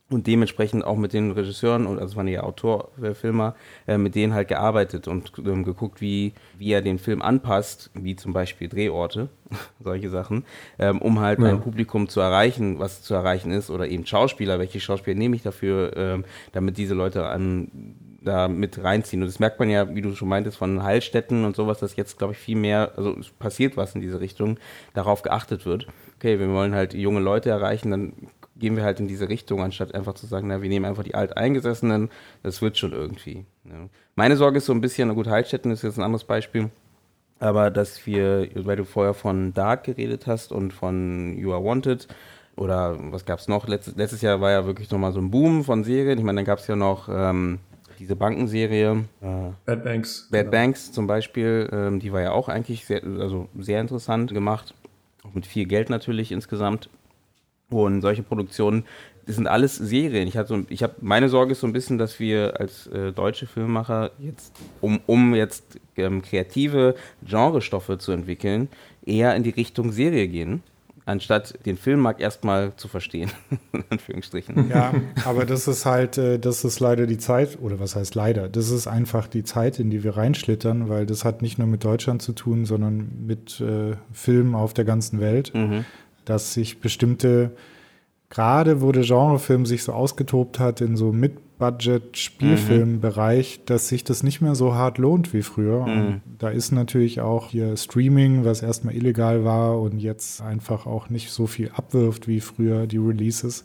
und dementsprechend auch mit den Regisseuren, und also es waren ja Autorfilmer, äh, mit denen halt gearbeitet und ähm, geguckt, wie, wie er den Film anpasst, wie zum Beispiel Drehorte, solche Sachen, ähm, um halt ja. ein Publikum zu erreichen, was zu erreichen ist, oder eben Schauspieler, welche Schauspieler nehme ich dafür, ähm, damit diese Leute an da mit reinziehen. Und das merkt man ja, wie du schon meintest, von Heilstätten und sowas, dass jetzt, glaube ich, viel mehr, also es passiert was in diese Richtung, darauf geachtet wird. Okay, wir wollen halt junge Leute erreichen, dann gehen wir halt in diese Richtung, anstatt einfach zu sagen, na, wir nehmen einfach die Alteingesessenen, das wird schon irgendwie. Ne? Meine Sorge ist so ein bisschen, na gut, Heilstätten ist jetzt ein anderes Beispiel, aber dass wir, weil du vorher von Dark geredet hast und von You Are Wanted, oder was gab es noch? Letztes, letztes Jahr war ja wirklich nochmal so ein Boom von Serien. Ich meine, dann gab es ja noch ähm, diese Bankenserie. Äh, Bad Banks. Bad genau. Banks zum Beispiel, ähm, die war ja auch eigentlich sehr, also sehr interessant gemacht. Auch mit viel Geld natürlich insgesamt. Und solche Produktionen das sind alles Serien. Ich, so, ich habe meine Sorge ist so ein bisschen, dass wir als äh, deutsche Filmemacher jetzt, um, um jetzt ähm, kreative Genrestoffe zu entwickeln, eher in die Richtung Serie gehen anstatt den Filmmarkt erstmal zu verstehen, in Anführungsstrichen. Ja, aber das ist halt, äh, das ist leider die Zeit, oder was heißt leider, das ist einfach die Zeit, in die wir reinschlittern, weil das hat nicht nur mit Deutschland zu tun, sondern mit äh, Filmen auf der ganzen Welt, mhm. Dass sich bestimmte gerade wo der Genrefilm sich so ausgetobt hat in so Mid-Budget-Spielfilmbereich, mhm. dass sich das nicht mehr so hart lohnt wie früher. Mhm. da ist natürlich auch hier Streaming, was erstmal illegal war und jetzt einfach auch nicht so viel abwirft wie früher die Releases.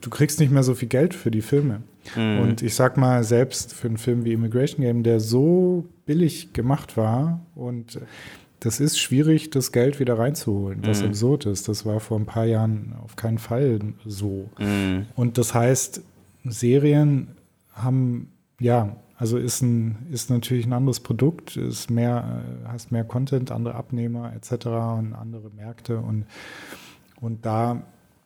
Du kriegst nicht mehr so viel Geld für die Filme. Mhm. Und ich sag mal, selbst für einen Film wie Immigration Game, der so billig gemacht war und das ist schwierig, das Geld wieder reinzuholen, was mhm. absurd ist. Das war vor ein paar Jahren auf keinen Fall so. Mhm. Und das heißt, Serien haben, ja, also ist, ein, ist natürlich ein anderes Produkt, ist mehr, äh, hast mehr Content, andere Abnehmer etc. und andere Märkte und, und da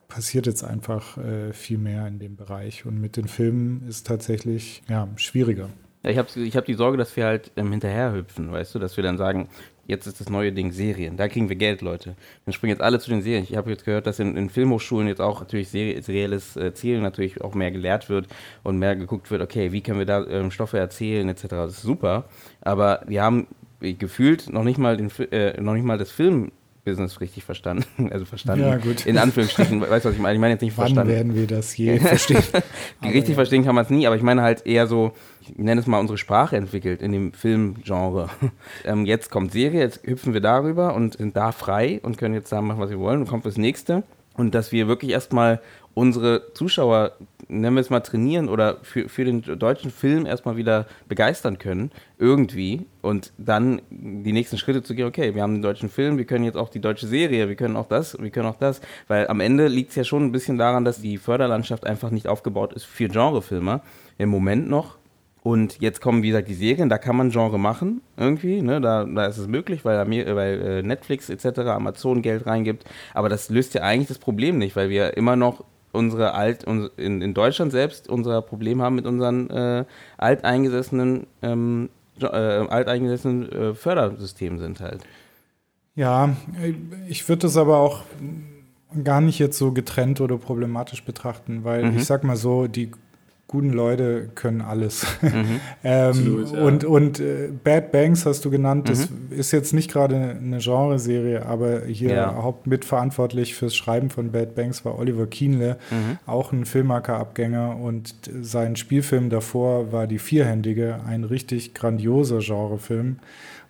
passiert jetzt einfach äh, viel mehr in dem Bereich. Und mit den Filmen ist tatsächlich ja, schwieriger. Ja, ich habe ich hab die Sorge, dass wir halt ähm, hinterherhüpfen, weißt du, dass wir dann sagen, jetzt ist das neue Ding Serien. Da kriegen wir Geld, Leute. Dann springen jetzt alle zu den Serien. Ich habe jetzt gehört, dass in, in, Filmhochschulen jetzt auch natürlich serielles äh, Ziel natürlich auch mehr gelehrt wird und mehr geguckt wird, okay, wie können wir da ähm, Stoffe erzählen, etc. Das ist super. Aber wir haben gefühlt noch nicht mal, den, äh, noch nicht mal das Film Business richtig verstanden. Also verstanden. Ja, gut. In Anführungsstrichen. weißt du, was ich meine? Ich meine jetzt nicht Wann verstanden. werden wir das je verstehen? richtig ja. verstehen kann man es nie, aber ich meine halt eher so, ich nenne es mal unsere Sprache entwickelt in dem Filmgenre. ähm, jetzt kommt Serie, jetzt hüpfen wir darüber und sind da frei und können jetzt sagen, machen, was wir wollen und kommt das nächste. Und dass wir wirklich erstmal unsere Zuschauer, nennen wir es mal, trainieren oder für, für den deutschen Film erstmal wieder begeistern können, irgendwie. Und dann die nächsten Schritte zu gehen, okay, wir haben den deutschen Film, wir können jetzt auch die deutsche Serie, wir können auch das, wir können auch das. Weil am Ende liegt es ja schon ein bisschen daran, dass die Förderlandschaft einfach nicht aufgebaut ist für Genrefilmer. Im Moment noch. Und jetzt kommen, wie gesagt, die Serien, da kann man Genre machen, irgendwie, ne? da, da ist es möglich, weil, weil äh, Netflix etc., Amazon Geld reingibt. Aber das löst ja eigentlich das Problem nicht, weil wir immer noch unsere alt in, in Deutschland selbst unser Problem haben mit unseren äh, alteingesessenen ähm, äh, alteingesessenen äh, Fördersystemen sind halt. Ja, ich würde das aber auch gar nicht jetzt so getrennt oder problematisch betrachten, weil mhm. ich sag mal so, die guten Leute können alles. Mhm. ähm, Absolut, ja. Und, und äh, Bad Banks hast du genannt, das mhm. ist jetzt nicht gerade eine Genreserie, aber hier ja. hauptmitverantwortlich fürs Schreiben von Bad Banks war Oliver Kienle, mhm. auch ein Filmmaker-Abgänger und sein Spielfilm davor war Die Vierhändige, ein richtig grandioser Genrefilm.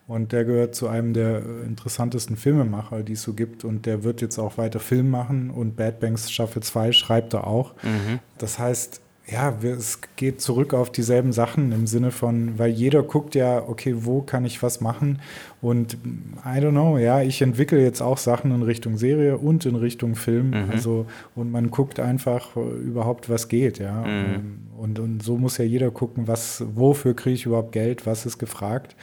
Und der gehört zu einem der interessantesten Filmemacher, die es so gibt. Und der wird jetzt auch weiter Film machen. Und Bad Banks Staffel 2 schreibt er auch. Mhm. Das heißt, ja, es geht zurück auf dieselben Sachen im Sinne von, weil jeder guckt ja, okay, wo kann ich was machen? Und I don't know, ja, ich entwickle jetzt auch Sachen in Richtung Serie und in Richtung Film. Mhm. Also, und man guckt einfach überhaupt, was geht, ja. Mhm. Und, und so muss ja jeder gucken, was, wofür kriege ich überhaupt Geld, was ist gefragt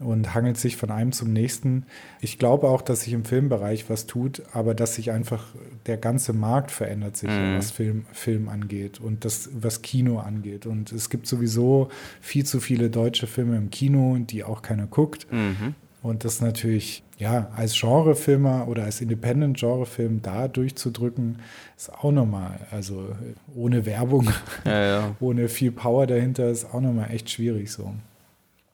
und hangelt sich von einem zum nächsten. Ich glaube auch, dass sich im Filmbereich was tut, aber dass sich einfach der ganze Markt verändert sich, mhm. was Film, Film angeht und das, was Kino angeht. Und es gibt sowieso viel zu viele deutsche Filme im Kino, die auch keiner guckt. Mhm. Und das natürlich, ja, als Genrefilmer oder als Independent-Genrefilm da durchzudrücken, ist auch nochmal, also ohne Werbung, ja, ja. ohne viel Power dahinter, ist auch nochmal echt schwierig so.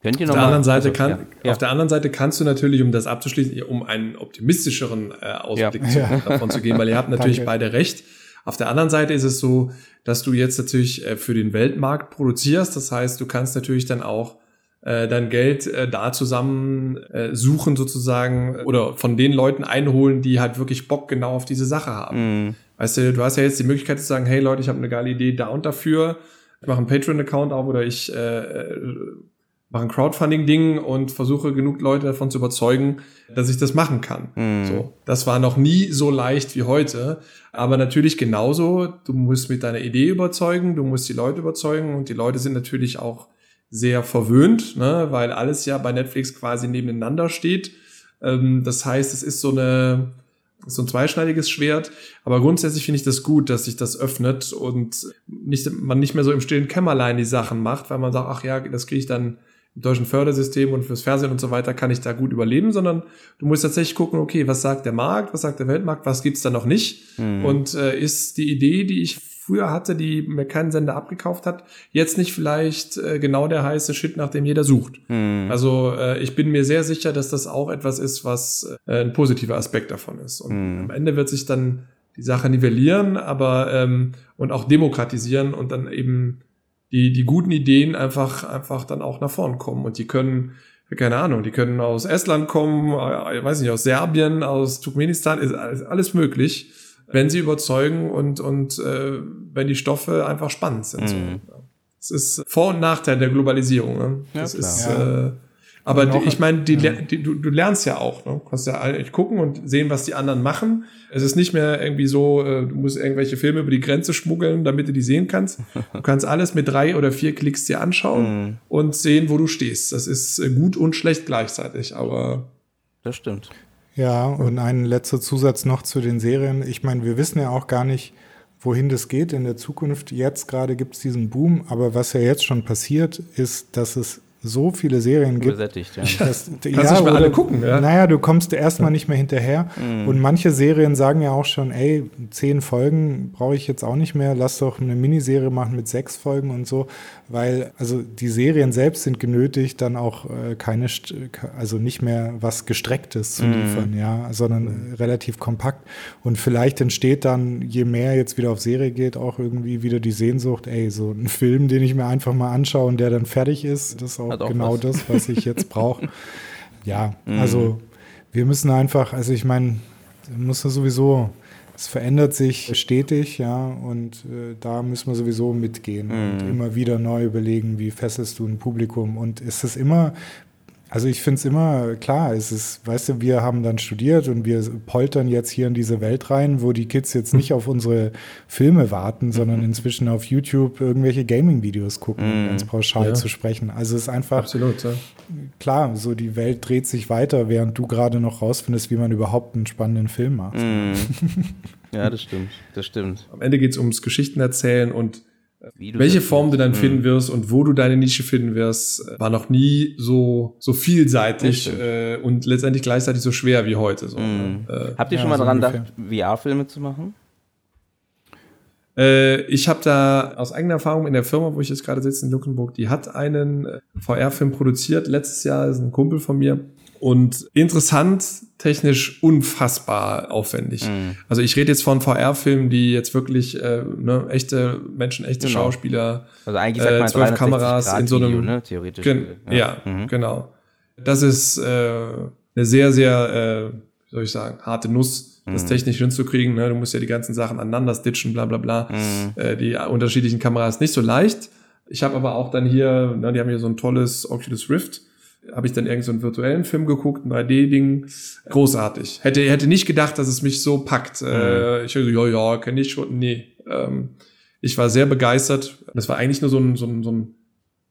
Könnt ihr noch auf, der anderen Seite also, kann, ja. auf der anderen Seite kannst du natürlich, um das abzuschließen, um einen optimistischeren äh, Ausblick ja. zu, davon zu geben, weil ihr habt natürlich beide recht. Auf der anderen Seite ist es so, dass du jetzt natürlich äh, für den Weltmarkt produzierst. Das heißt, du kannst natürlich dann auch äh, dein Geld äh, da zusammen äh, suchen sozusagen oder von den Leuten einholen, die halt wirklich Bock genau auf diese Sache haben. Mhm. Weißt du, du hast ja jetzt die Möglichkeit zu sagen, hey Leute, ich habe eine geile Idee da und dafür. Ich mache einen Patreon-Account auf oder ich äh, mache ein Crowdfunding-Ding und versuche genug Leute davon zu überzeugen, dass ich das machen kann. Mhm. So, das war noch nie so leicht wie heute. Aber natürlich genauso, du musst mit deiner Idee überzeugen, du musst die Leute überzeugen und die Leute sind natürlich auch sehr verwöhnt, ne, weil alles ja bei Netflix quasi nebeneinander steht. Ähm, das heißt, es ist so eine, so ein zweischneidiges Schwert. Aber grundsätzlich finde ich das gut, dass sich das öffnet und nicht, man nicht mehr so im stillen Kämmerlein die Sachen macht, weil man sagt, ach ja, das kriege ich dann im deutschen Fördersystem und fürs Fernsehen und so weiter kann ich da gut überleben, sondern du musst tatsächlich gucken, okay, was sagt der Markt, was sagt der Weltmarkt, was gibt's da noch nicht? Mhm. Und äh, ist die Idee, die ich früher hatte, die mir keinen Sender abgekauft hat, jetzt nicht vielleicht äh, genau der heiße Shit, nach dem jeder sucht. Mhm. Also äh, ich bin mir sehr sicher, dass das auch etwas ist, was äh, ein positiver Aspekt davon ist. Und mhm. am Ende wird sich dann die Sache nivellieren, aber ähm, und auch demokratisieren und dann eben die, die guten Ideen einfach, einfach dann auch nach vorn kommen. Und die können, keine Ahnung, die können aus Estland kommen, äh, weiß nicht, aus Serbien, aus Turkmenistan, ist alles möglich wenn sie überzeugen und, und äh, wenn die Stoffe einfach spannend sind. Mhm. Das ist Vor- und Nachteil der Globalisierung. Ne? Das ja, ist, ja. äh, aber ich meine, die, ja. die, du, du lernst ja auch. Ne? Du kannst ja eigentlich gucken und sehen, was die anderen machen. Es ist nicht mehr irgendwie so, äh, du musst irgendwelche Filme über die Grenze schmuggeln, damit du die sehen kannst. Du kannst alles mit drei oder vier Klicks dir anschauen mhm. und sehen, wo du stehst. Das ist äh, gut und schlecht gleichzeitig, aber. Das stimmt. Ja, und ein letzter Zusatz noch zu den Serien. Ich meine, wir wissen ja auch gar nicht, wohin das geht in der Zukunft. Jetzt gerade gibt es diesen Boom, aber was ja jetzt schon passiert, ist, dass es so viele Serien gibt. Übersättigt, ja. Dass, ja, Kannst ja, oder, alle gucken, ja. Naja, du kommst erstmal nicht mehr hinterher. Mhm. Und manche Serien sagen ja auch schon, ey, zehn Folgen brauche ich jetzt auch nicht mehr, lass doch eine Miniserie machen mit sechs Folgen und so. Weil, also die Serien selbst sind genötigt, dann auch äh, keine, also nicht mehr was Gestrecktes zu mhm. liefern, mhm. ja, sondern mhm. relativ kompakt. Und vielleicht entsteht dann, je mehr jetzt wieder auf Serie geht, auch irgendwie wieder die Sehnsucht, ey, so ein Film, den ich mir einfach mal anschaue und der dann fertig ist, das ist auch, auch genau was. das, was ich jetzt brauche. ja, mhm. also wir müssen einfach, also ich meine, muss sowieso es verändert sich stetig, ja, und äh, da müssen wir sowieso mitgehen mhm. und immer wieder neu überlegen, wie fesselst du ein Publikum und ist es immer also ich finde es immer klar, es ist, weißt du, wir haben dann studiert und wir poltern jetzt hier in diese Welt rein, wo die Kids jetzt nicht auf unsere Filme warten, sondern inzwischen auf YouTube irgendwelche Gaming-Videos gucken, um mm, ganz pauschal ja. zu sprechen. Also es ist einfach Absolut, ja. klar, so die Welt dreht sich weiter, während du gerade noch rausfindest, wie man überhaupt einen spannenden Film macht. Mm. Ja, das stimmt, das stimmt. Am Ende geht es ums Geschichten erzählen und welche Form du dann finden mhm. wirst und wo du deine Nische finden wirst, war noch nie so, so vielseitig äh, und letztendlich gleichzeitig so schwer wie heute. So, mhm. äh, Habt ihr schon mal so daran gedacht, VR-Filme zu machen? Äh, ich habe da aus eigener Erfahrung in der Firma, wo ich jetzt gerade sitze in Luxemburg, die hat einen äh, VR-Film produziert. Letztes Jahr ist ein Kumpel von mir. Und interessant, technisch unfassbar aufwendig. Mhm. Also ich rede jetzt von VR-Filmen, die jetzt wirklich äh, ne, echte Menschen, echte genau. Schauspieler, also eigentlich sagt man äh, zwölf Kameras in so einem, Video, ne? theoretisch. Gen ja, ja mhm. genau. Das ist äh, eine sehr, sehr, äh, wie soll ich sagen, harte Nuss, das mhm. technisch hinzukriegen. Ne? Du musst ja die ganzen Sachen aneinander stitchen, bla bla bla. Mhm. Äh, die unterschiedlichen Kameras nicht so leicht. Ich habe aber auch dann hier, ne, die haben hier so ein tolles Oculus Rift habe ich dann irgendeinen so virtuellen Film geguckt, ein 3D-Ding. Großartig. Hätte, hätte nicht gedacht, dass es mich so packt. Mhm. Äh, ich dachte, ja, ja, kenne ich schon. Nee. Ähm, ich war sehr begeistert. Das war eigentlich nur so ein, so ein, so ein,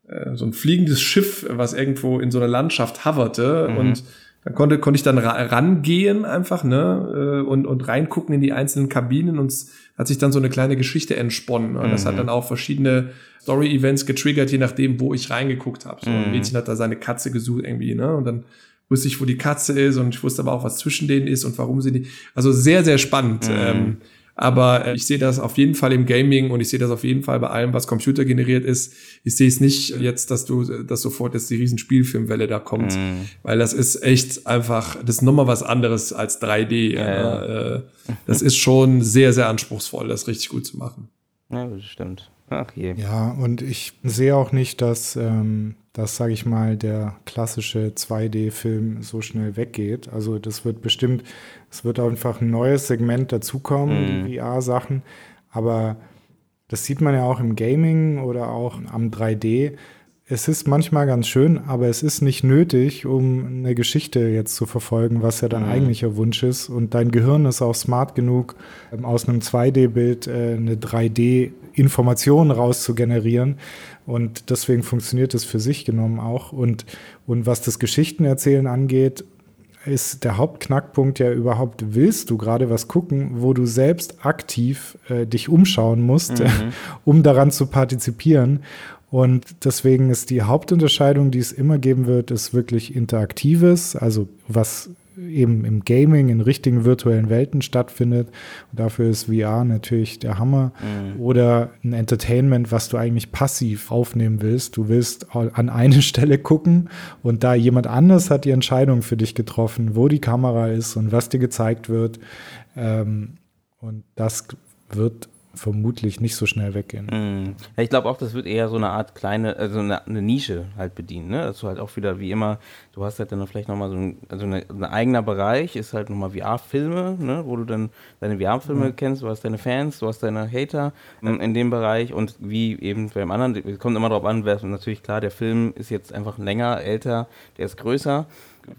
äh, so ein fliegendes Schiff, was irgendwo in so einer Landschaft hoverte. Mhm. Und dann konnte, konnte ich dann ra rangehen einfach, ne, äh, und, und reingucken in die einzelnen Kabinen und es hat sich dann so eine kleine Geschichte entsponnen. Und mhm. das hat mhm. dann auch verschiedene Story-Events getriggert, je nachdem, wo ich reingeguckt habe. So, ein mhm. Mädchen hat da seine Katze gesucht irgendwie, ne? Und dann wusste ich, wo die Katze ist und ich wusste aber auch, was zwischen denen ist und warum sie die. Also sehr, sehr spannend. Mhm. Ähm, aber äh, ich sehe das auf jeden Fall im Gaming und ich sehe das auf jeden Fall bei allem, was computergeneriert ist. Ich sehe es nicht jetzt, dass du, dass sofort jetzt die riesen Spielfilmwelle da kommt, mm. weil das ist echt einfach, das ist nochmal was anderes als 3D. Ja, ja. Äh, das ist schon sehr, sehr anspruchsvoll, das richtig gut zu machen. Ja, das stimmt. Ach je. Ja, und ich sehe auch nicht, dass, ähm, dass sage ich mal, der klassische 2D-Film so schnell weggeht. Also das wird bestimmt, es wird einfach ein neues Segment dazukommen, mhm. die VR-Sachen. Aber das sieht man ja auch im Gaming oder auch am 3D es ist manchmal ganz schön, aber es ist nicht nötig, um eine Geschichte jetzt zu verfolgen, was ja dein mhm. eigentlicher Wunsch ist. Und dein Gehirn ist auch smart genug, ähm, aus einem 2D-Bild äh, eine 3D-Information rauszugenerieren. Und deswegen funktioniert es für sich genommen auch. Und, und was das Geschichtenerzählen angeht, ist der Hauptknackpunkt ja überhaupt, willst du gerade was gucken, wo du selbst aktiv äh, dich umschauen musst, mhm. um daran zu partizipieren. Und deswegen ist die Hauptunterscheidung, die es immer geben wird, ist wirklich Interaktives, also was eben im Gaming in richtigen virtuellen Welten stattfindet. Und dafür ist VR natürlich der Hammer. Mhm. Oder ein Entertainment, was du eigentlich passiv aufnehmen willst. Du willst an eine Stelle gucken und da jemand anders hat die Entscheidung für dich getroffen, wo die Kamera ist und was dir gezeigt wird. Ähm, und das wird vermutlich nicht so schnell weggehen. Mm. Ja, ich glaube auch, das wird eher so eine Art kleine, also eine, eine, Nische halt bedienen, ne? Dass du halt auch wieder wie immer, du hast halt dann vielleicht nochmal so ein, also eine, ein eigener Bereich, ist halt nochmal VR-Filme, ne? Wo du dann deine VR-Filme mhm. kennst, du hast deine Fans, du hast deine Hater in, in dem Bereich und wie eben beim anderen, es kommt immer darauf an, wer, natürlich klar, der Film ist jetzt einfach länger, älter, der ist größer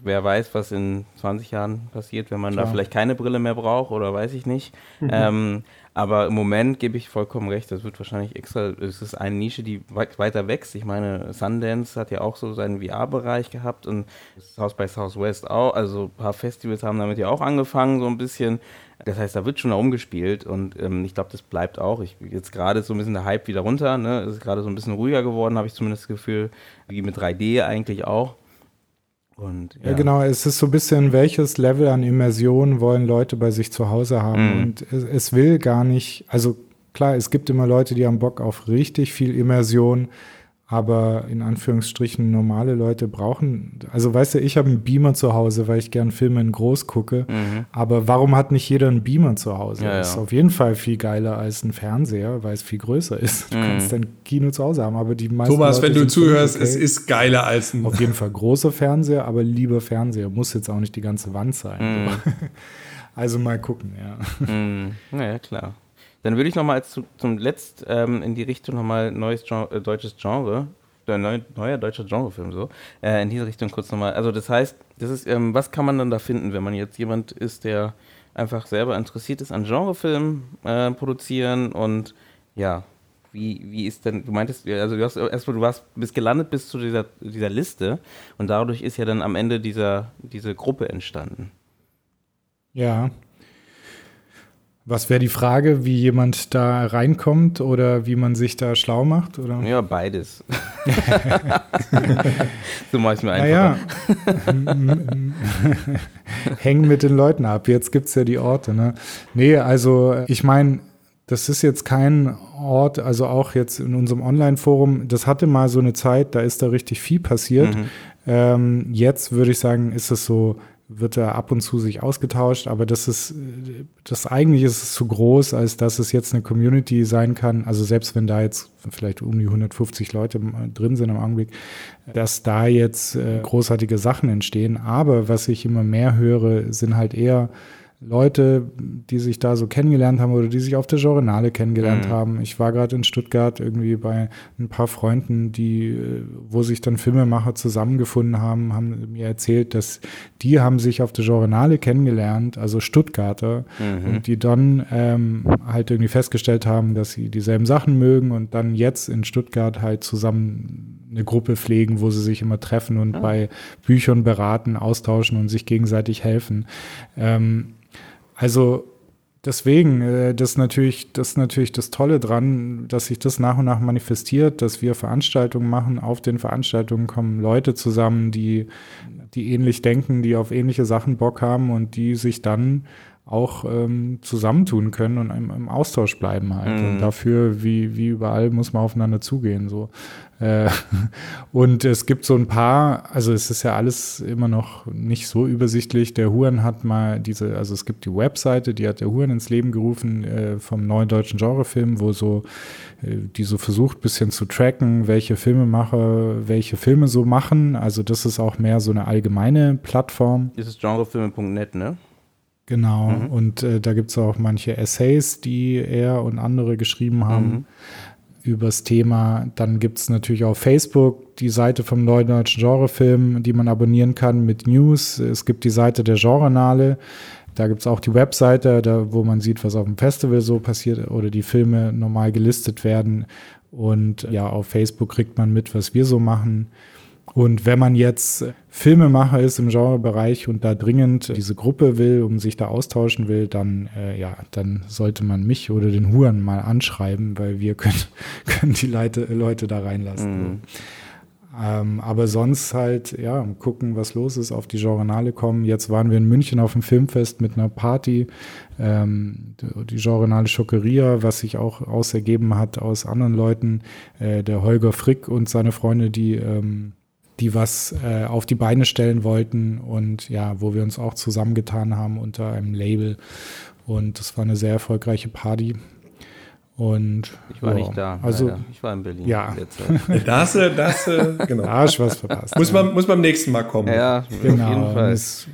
wer weiß, was in 20 Jahren passiert, wenn man Klar. da vielleicht keine Brille mehr braucht oder weiß ich nicht. Mhm. Ähm, aber im Moment gebe ich vollkommen recht, das wird wahrscheinlich extra, es ist eine Nische, die weiter wächst. Ich meine, Sundance hat ja auch so seinen VR-Bereich gehabt und South by Southwest auch, also ein paar Festivals haben damit ja auch angefangen, so ein bisschen. Das heißt, da wird schon herumgespielt und ähm, ich glaube, das bleibt auch. Ich, jetzt gerade so ein bisschen der Hype wieder runter, ne? Es ist gerade so ein bisschen ruhiger geworden, habe ich zumindest das Gefühl, wie mit 3D eigentlich auch. Und, ja. ja. genau. Es ist so ein bisschen, welches Level an Immersion wollen Leute bei sich zu Hause haben. Mhm. Und es, es, will gar nicht, also klar, es gibt immer Leute, die haben Bock auf richtig viel Immersion aber in Anführungsstrichen normale Leute brauchen, also weißt du, ich habe einen Beamer zu Hause, weil ich gern Filme in groß gucke, mhm. aber warum hat nicht jeder einen Beamer zu Hause? Ja, das ist auf jeden Fall viel geiler als ein Fernseher, weil es viel größer ist. Du mhm. kannst dein Kino zu Hause haben, aber die meisten Thomas, Leute wenn du zuhörst, okay. es ist geiler als ein Auf jeden Fall großer Fernseher, aber lieber Fernseher, muss jetzt auch nicht die ganze Wand sein. Mhm. Also mal gucken, ja. Mhm. Ja, klar. Dann würde ich nochmal zu, zum Letzt ähm, in die Richtung nochmal neues Genre, äh, deutsches Genre, äh, neu, neuer deutscher Genrefilm so, äh, in diese Richtung kurz nochmal. Also das heißt, das ist, ähm, was kann man dann da finden, wenn man jetzt jemand ist, der einfach selber interessiert ist an Genrefilmen äh, produzieren und ja, wie, wie ist denn, du meintest, also du hast erstmal, du warst, bist gelandet bis zu dieser, dieser Liste und dadurch ist ja dann am Ende dieser, diese Gruppe entstanden. Ja, was wäre die Frage, wie jemand da reinkommt oder wie man sich da schlau macht? Oder? Ja, beides. so mache ich mir einfach. Naja. Hängen mit den Leuten ab. Jetzt gibt es ja die Orte. Ne? Nee, also ich meine, das ist jetzt kein Ort, also auch jetzt in unserem Online-Forum, das hatte mal so eine Zeit, da ist da richtig viel passiert. Mhm. Ähm, jetzt würde ich sagen, ist es so wird da ab und zu sich ausgetauscht, aber das ist, das eigentlich ist es zu groß, als dass es jetzt eine Community sein kann. Also selbst wenn da jetzt vielleicht um die 150 Leute drin sind im Augenblick, dass da jetzt äh, großartige Sachen entstehen. Aber was ich immer mehr höre, sind halt eher Leute, die sich da so kennengelernt haben oder die sich auf der Journale kennengelernt mhm. haben. Ich war gerade in Stuttgart irgendwie bei ein paar Freunden, die, äh, wo sich dann Filmemacher zusammengefunden haben, haben mir erzählt, dass die haben sich auf der Journale kennengelernt, also Stuttgarter, mhm. und die dann ähm, halt irgendwie festgestellt haben, dass sie dieselben Sachen mögen und dann jetzt in Stuttgart halt zusammen eine Gruppe pflegen, wo sie sich immer treffen und ah. bei Büchern beraten, austauschen und sich gegenseitig helfen. Ähm, also deswegen, äh, das ist natürlich, das ist natürlich das Tolle dran, dass sich das nach und nach manifestiert, dass wir Veranstaltungen machen. Auf den Veranstaltungen kommen Leute zusammen, die, die ähnlich denken, die auf ähnliche Sachen Bock haben und die sich dann auch ähm, zusammentun können und im, im Austausch bleiben halt. Mhm. Und dafür, wie, wie überall, muss man aufeinander zugehen. So. Äh, und es gibt so ein paar, also es ist ja alles immer noch nicht so übersichtlich. Der Huren hat mal diese, also es gibt die Webseite, die hat der Huren ins Leben gerufen äh, vom neuen deutschen Genrefilm, wo so, äh, die so versucht, bisschen zu tracken, welche Filmemacher welche Filme so machen. Also das ist auch mehr so eine allgemeine Plattform. Das ist genrefilme.net, ne? Genau, mhm. und äh, da gibt es auch manche Essays, die er und andere geschrieben haben mhm. Übers Thema. Dann gibt es natürlich auf Facebook die Seite vom Neuen Deutschen Genrefilm, die man abonnieren kann mit News. Es gibt die Seite der Genrenale. Da gibt es auch die Webseite, da, wo man sieht, was auf dem Festival so passiert oder die Filme normal gelistet werden. Und ja, auf Facebook kriegt man mit, was wir so machen. Und wenn man jetzt Filmemacher ist im Genrebereich und da dringend diese Gruppe will, um sich da austauschen will, dann, äh, ja, dann sollte man mich oder den Huren mal anschreiben, weil wir können, können die Leute, Leute da reinlassen. Mhm. Ähm, aber sonst halt, ja, gucken, was los ist, auf die Genrenale kommen. Jetzt waren wir in München auf dem Filmfest mit einer Party, ähm, die Genrenale Schockeria, was sich auch ausergeben hat aus anderen Leuten. Äh, der Holger Frick und seine Freunde, die ähm, die was äh, auf die Beine stellen wollten und ja, wo wir uns auch zusammengetan haben unter einem Label. Und das war eine sehr erfolgreiche Party. Und ich war ja, nicht da. Also leider. ich war in Berlin. Ja, da hast du, das, genau. Da hast du was verpasst. muss man, muss beim nächsten Mal kommen. Ja, genau. Auf jeden Fall. Es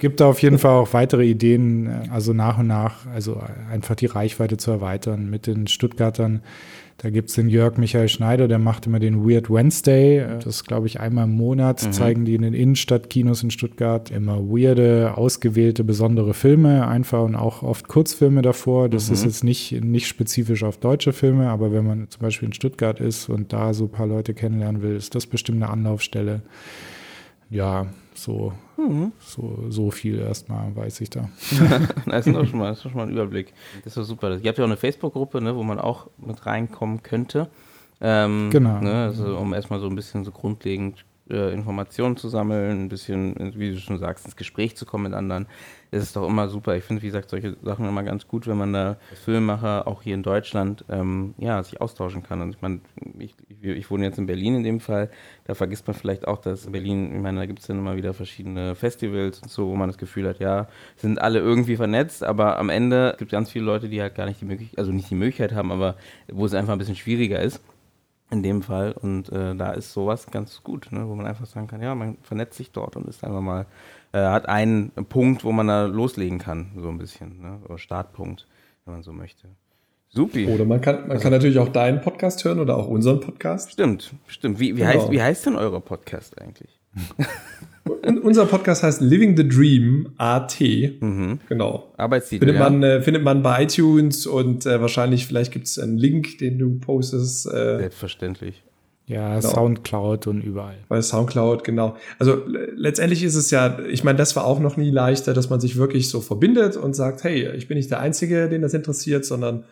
gibt da auf jeden Fall auch weitere Ideen, also nach und nach, also einfach die Reichweite zu erweitern mit den Stuttgartern da gibt es den Jörg Michael Schneider, der macht immer den Weird Wednesday. Das glaube ich einmal im Monat, mhm. zeigen die in den Innenstadtkinos in Stuttgart immer weirde, ausgewählte, besondere Filme, einfach und auch oft Kurzfilme davor. Das mhm. ist jetzt nicht, nicht spezifisch auf deutsche Filme, aber wenn man zum Beispiel in Stuttgart ist und da so ein paar Leute kennenlernen will, ist das bestimmt eine Anlaufstelle. Ja, so, mhm. so, so viel erstmal weiß ich da. das, ist doch schon mal, das ist schon mal ein Überblick. Das ist doch super. Ihr habt ja auch eine Facebook-Gruppe, ne, wo man auch mit reinkommen könnte. Ähm, genau. Ne, also um erstmal so ein bisschen so grundlegend äh, Informationen zu sammeln, ein bisschen, wie du schon sagst, ins Gespräch zu kommen mit anderen. Das ist doch immer super. Ich finde, wie gesagt, solche Sachen immer ganz gut, wenn man da als Filmemacher auch hier in Deutschland ähm, ja, sich austauschen kann. Und ich meine, ich, ich, wohne jetzt in Berlin in dem Fall, da vergisst man vielleicht auch, dass in Berlin, ich meine, da gibt es dann immer wieder verschiedene Festivals und so, wo man das Gefühl hat, ja, sind alle irgendwie vernetzt, aber am Ende gibt es ganz viele Leute, die halt gar nicht die Möglichkeit, also nicht die Möglichkeit haben, aber wo es einfach ein bisschen schwieriger ist in dem Fall. Und äh, da ist sowas ganz gut, ne? wo man einfach sagen kann, ja, man vernetzt sich dort und ist einfach mal, äh, hat einen Punkt, wo man da loslegen kann, so ein bisschen, ne? oder Startpunkt, wenn man so möchte. Supi. Oder man kann, man also, kann natürlich auch deinen Podcast hören oder auch unseren Podcast. Stimmt, stimmt. Wie, wie, genau. heißt, wie heißt denn euer Podcast eigentlich? unser Podcast heißt Living the Dream AT. Mhm. Genau. Arbeitstitel. Findet, ja. man, äh, findet man bei iTunes und äh, wahrscheinlich, vielleicht gibt es einen Link, den du postest. Äh, Selbstverständlich. Ja, genau. Soundcloud und überall. Bei Soundcloud, genau. Also letztendlich ist es ja, ich meine, das war auch noch nie leichter, dass man sich wirklich so verbindet und sagt, hey, ich bin nicht der Einzige, den das interessiert, sondern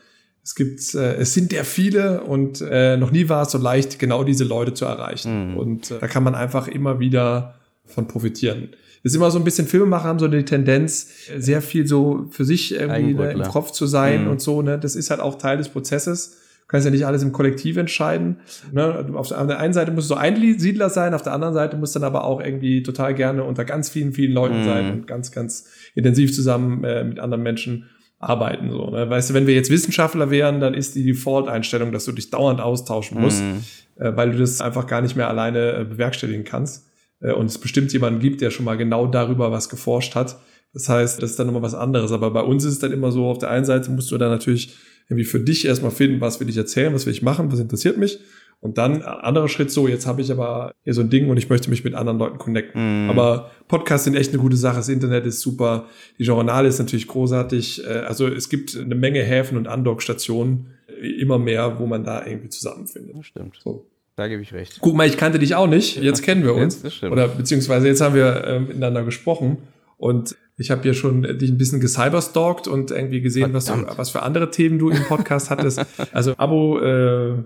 es gibt, äh, es sind ja viele und äh, noch nie war es so leicht, genau diese Leute zu erreichen. Mhm. Und äh, da kann man einfach immer wieder von profitieren. Das ist immer so ein bisschen Filmemacher haben so die Tendenz, sehr viel so für sich irgendwie ne, im Kopf zu sein mhm. und so. Ne? Das ist halt auch Teil des Prozesses. Du kannst ja nicht alles im Kollektiv entscheiden. Ne? Auf der einen Seite musst du so Einsiedler sein, auf der anderen Seite musst du dann aber auch irgendwie total gerne unter ganz vielen, vielen Leuten mhm. sein und ganz, ganz intensiv zusammen äh, mit anderen Menschen arbeiten. So, ne? Weißt du, wenn wir jetzt Wissenschaftler wären, dann ist die Default-Einstellung, dass du dich dauernd austauschen musst, mhm. äh, weil du das einfach gar nicht mehr alleine äh, bewerkstelligen kannst. Äh, und es bestimmt jemanden gibt, der schon mal genau darüber was geforscht hat. Das heißt, das ist dann nochmal was anderes. Aber bei uns ist es dann immer so, auf der einen Seite musst du dann natürlich irgendwie für dich erstmal finden, was will ich erzählen, was will ich machen, was interessiert mich. Und dann anderer Schritt so, jetzt habe ich aber hier so ein Ding und ich möchte mich mit anderen Leuten connecten. Mm. Aber Podcasts sind echt eine gute Sache, das Internet ist super, die Journale ist natürlich großartig. Äh, also es gibt eine Menge Häfen und Andockstationen, äh, immer mehr, wo man da irgendwie zusammenfindet. Das stimmt. So. Da gebe ich recht. Guck mal, ich kannte dich auch nicht. Jetzt kennen wir uns. Jetzt, Oder beziehungsweise jetzt haben wir äh, miteinander gesprochen. Und ich habe hier schon dich ein bisschen gecyberstalkt und irgendwie gesehen, was, du, was für andere Themen du im Podcast hattest. Also Abo, äh,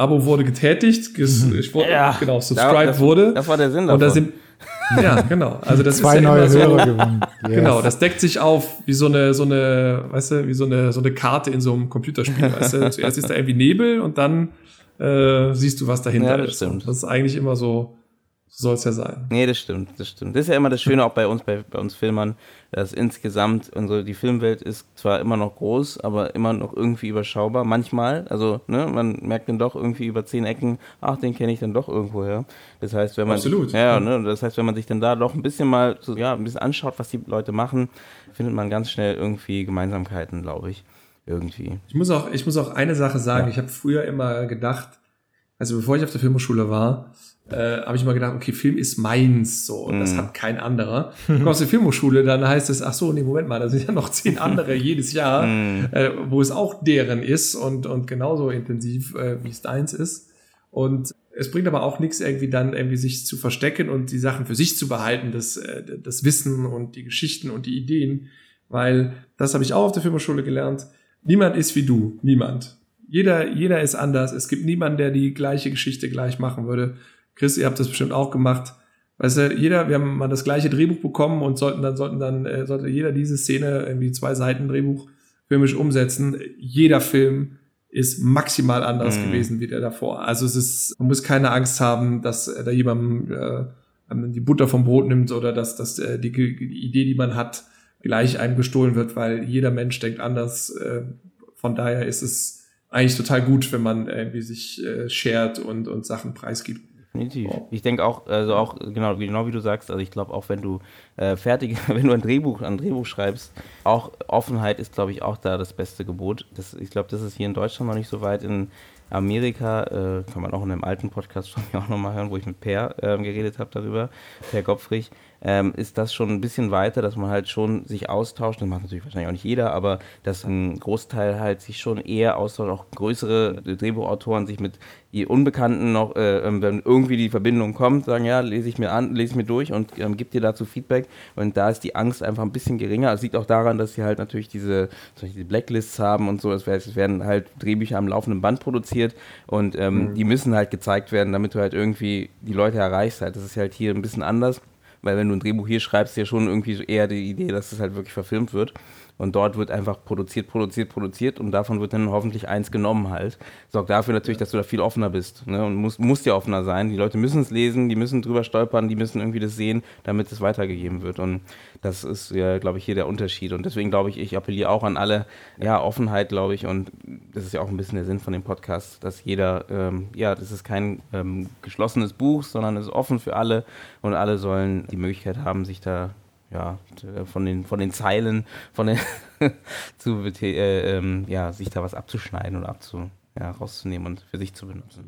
Abo wurde getätigt, ges, mhm. ich wurde, ja, genau, subscribed das, wurde. Das war der Sinn davon. Und da sind, ja, genau. Also das Zwei ist ja neue so, Hörer gewonnen. Yes. Genau, das deckt sich auf wie so eine, so eine, weißt du, wie so eine, so eine Karte in so einem Computerspiel. Weißt du? Zuerst ist da irgendwie Nebel und dann äh, siehst du, was dahinter ja, das ist. Stimmt. Das ist eigentlich immer so, so soll es ja sein. Nee, das stimmt, das stimmt. Das ist ja immer das Schöne auch bei uns, bei, bei uns Filmern, dass insgesamt unsere, die Filmwelt ist zwar immer noch groß, aber immer noch irgendwie überschaubar. Manchmal, also ne, man merkt dann doch irgendwie über zehn Ecken, ach, den kenne ich dann doch irgendwoher. Das heißt, wenn man Absolut. ja, ne, das heißt, wenn man sich dann da doch ein bisschen mal so, ja, ein bisschen anschaut, was die Leute machen, findet man ganz schnell irgendwie Gemeinsamkeiten, glaube ich irgendwie. Ich muss auch, ich muss auch eine Sache sagen. Ja. Ich habe früher immer gedacht, also bevor ich auf der Filmhochschule war, äh, habe ich mal gedacht, okay, Film ist meins, so, und das mhm. hat kein anderer. Du kommst aus der Filmhochschule, dann heißt es, ach so, nee, Moment mal, da sind ja noch zehn andere jedes Jahr, mm. äh, wo es auch deren ist und, und genauso intensiv, äh, wie es deins ist. Und es bringt aber auch nichts, irgendwie dann irgendwie sich zu verstecken und die Sachen für sich zu behalten, das, äh, das Wissen und die Geschichten und die Ideen, weil das habe ich auch auf der Filmhochschule gelernt. Niemand ist wie du, niemand. Jeder, jeder ist anders. Es gibt niemanden, der die gleiche Geschichte gleich machen würde. Chris, ihr habt das bestimmt auch gemacht. Weißt du, jeder, wir haben mal das gleiche Drehbuch bekommen und sollten dann, sollten dann, äh, sollte jeder diese Szene irgendwie zwei Seiten Drehbuch filmisch umsetzen. Jeder Film ist maximal anders mhm. gewesen wie der davor. Also es ist, man muss keine Angst haben, dass äh, da jemand äh, die Butter vom Brot nimmt oder dass, dass äh, die, die Idee, die man hat, gleich einem gestohlen wird, weil jeder Mensch denkt anders. Äh, von daher ist es eigentlich total gut, wenn man irgendwie sich äh, shared und, und Sachen preisgibt. Definitiv. Oh. Ich denke auch, also auch genau, genau wie du sagst, also ich glaube auch, wenn du äh, fertig, wenn du ein Drehbuch, ein Drehbuch schreibst, auch Offenheit ist, glaube ich, auch da das beste Gebot. Das, ich glaube, das ist hier in Deutschland noch nicht so weit. In Amerika, äh, kann man auch in einem alten Podcast mir auch nochmal hören, wo ich mit Per äh, geredet habe darüber, Per Gopfrich ähm, ist das schon ein bisschen weiter, dass man halt schon sich austauscht. Das macht natürlich wahrscheinlich auch nicht jeder, aber dass ein Großteil halt sich schon eher austauscht, auch größere Drehbuchautoren sich mit die Unbekannten noch, äh, ähm, wenn irgendwie die Verbindung kommt, sagen, ja, lese ich mir an, lese ich mir durch und ähm, gib dir dazu Feedback. Und da ist die Angst einfach ein bisschen geringer. Es liegt auch daran, dass sie halt natürlich diese, diese Blacklists haben und so. Es werden halt Drehbücher am laufenden Band produziert und ähm, mhm. die müssen halt gezeigt werden, damit du halt irgendwie die Leute erreichst. Halt. Das ist halt hier ein bisschen anders. Weil wenn du ein Drehbuch hier schreibst, ja schon irgendwie eher die Idee, dass es halt wirklich verfilmt wird. Und dort wird einfach produziert, produziert, produziert und davon wird dann hoffentlich eins genommen halt. Sorgt dafür natürlich, dass du da viel offener bist. Ne? Und musst, musst ja offener sein. Die Leute müssen es lesen, die müssen drüber stolpern, die müssen irgendwie das sehen, damit es weitergegeben wird. Und das ist ja, glaube ich, hier der Unterschied. Und deswegen glaube ich, ich appelliere auch an alle, ja, Offenheit, glaube ich. Und das ist ja auch ein bisschen der Sinn von dem Podcast, dass jeder, ähm, ja, das ist kein ähm, geschlossenes Buch, sondern es ist offen für alle und alle sollen die Möglichkeit haben, sich da ja, von den, von den Zeilen, von den zu, äh, ähm, ja, sich da was abzuschneiden oder abzu, ja, rauszunehmen und für sich zu benutzen.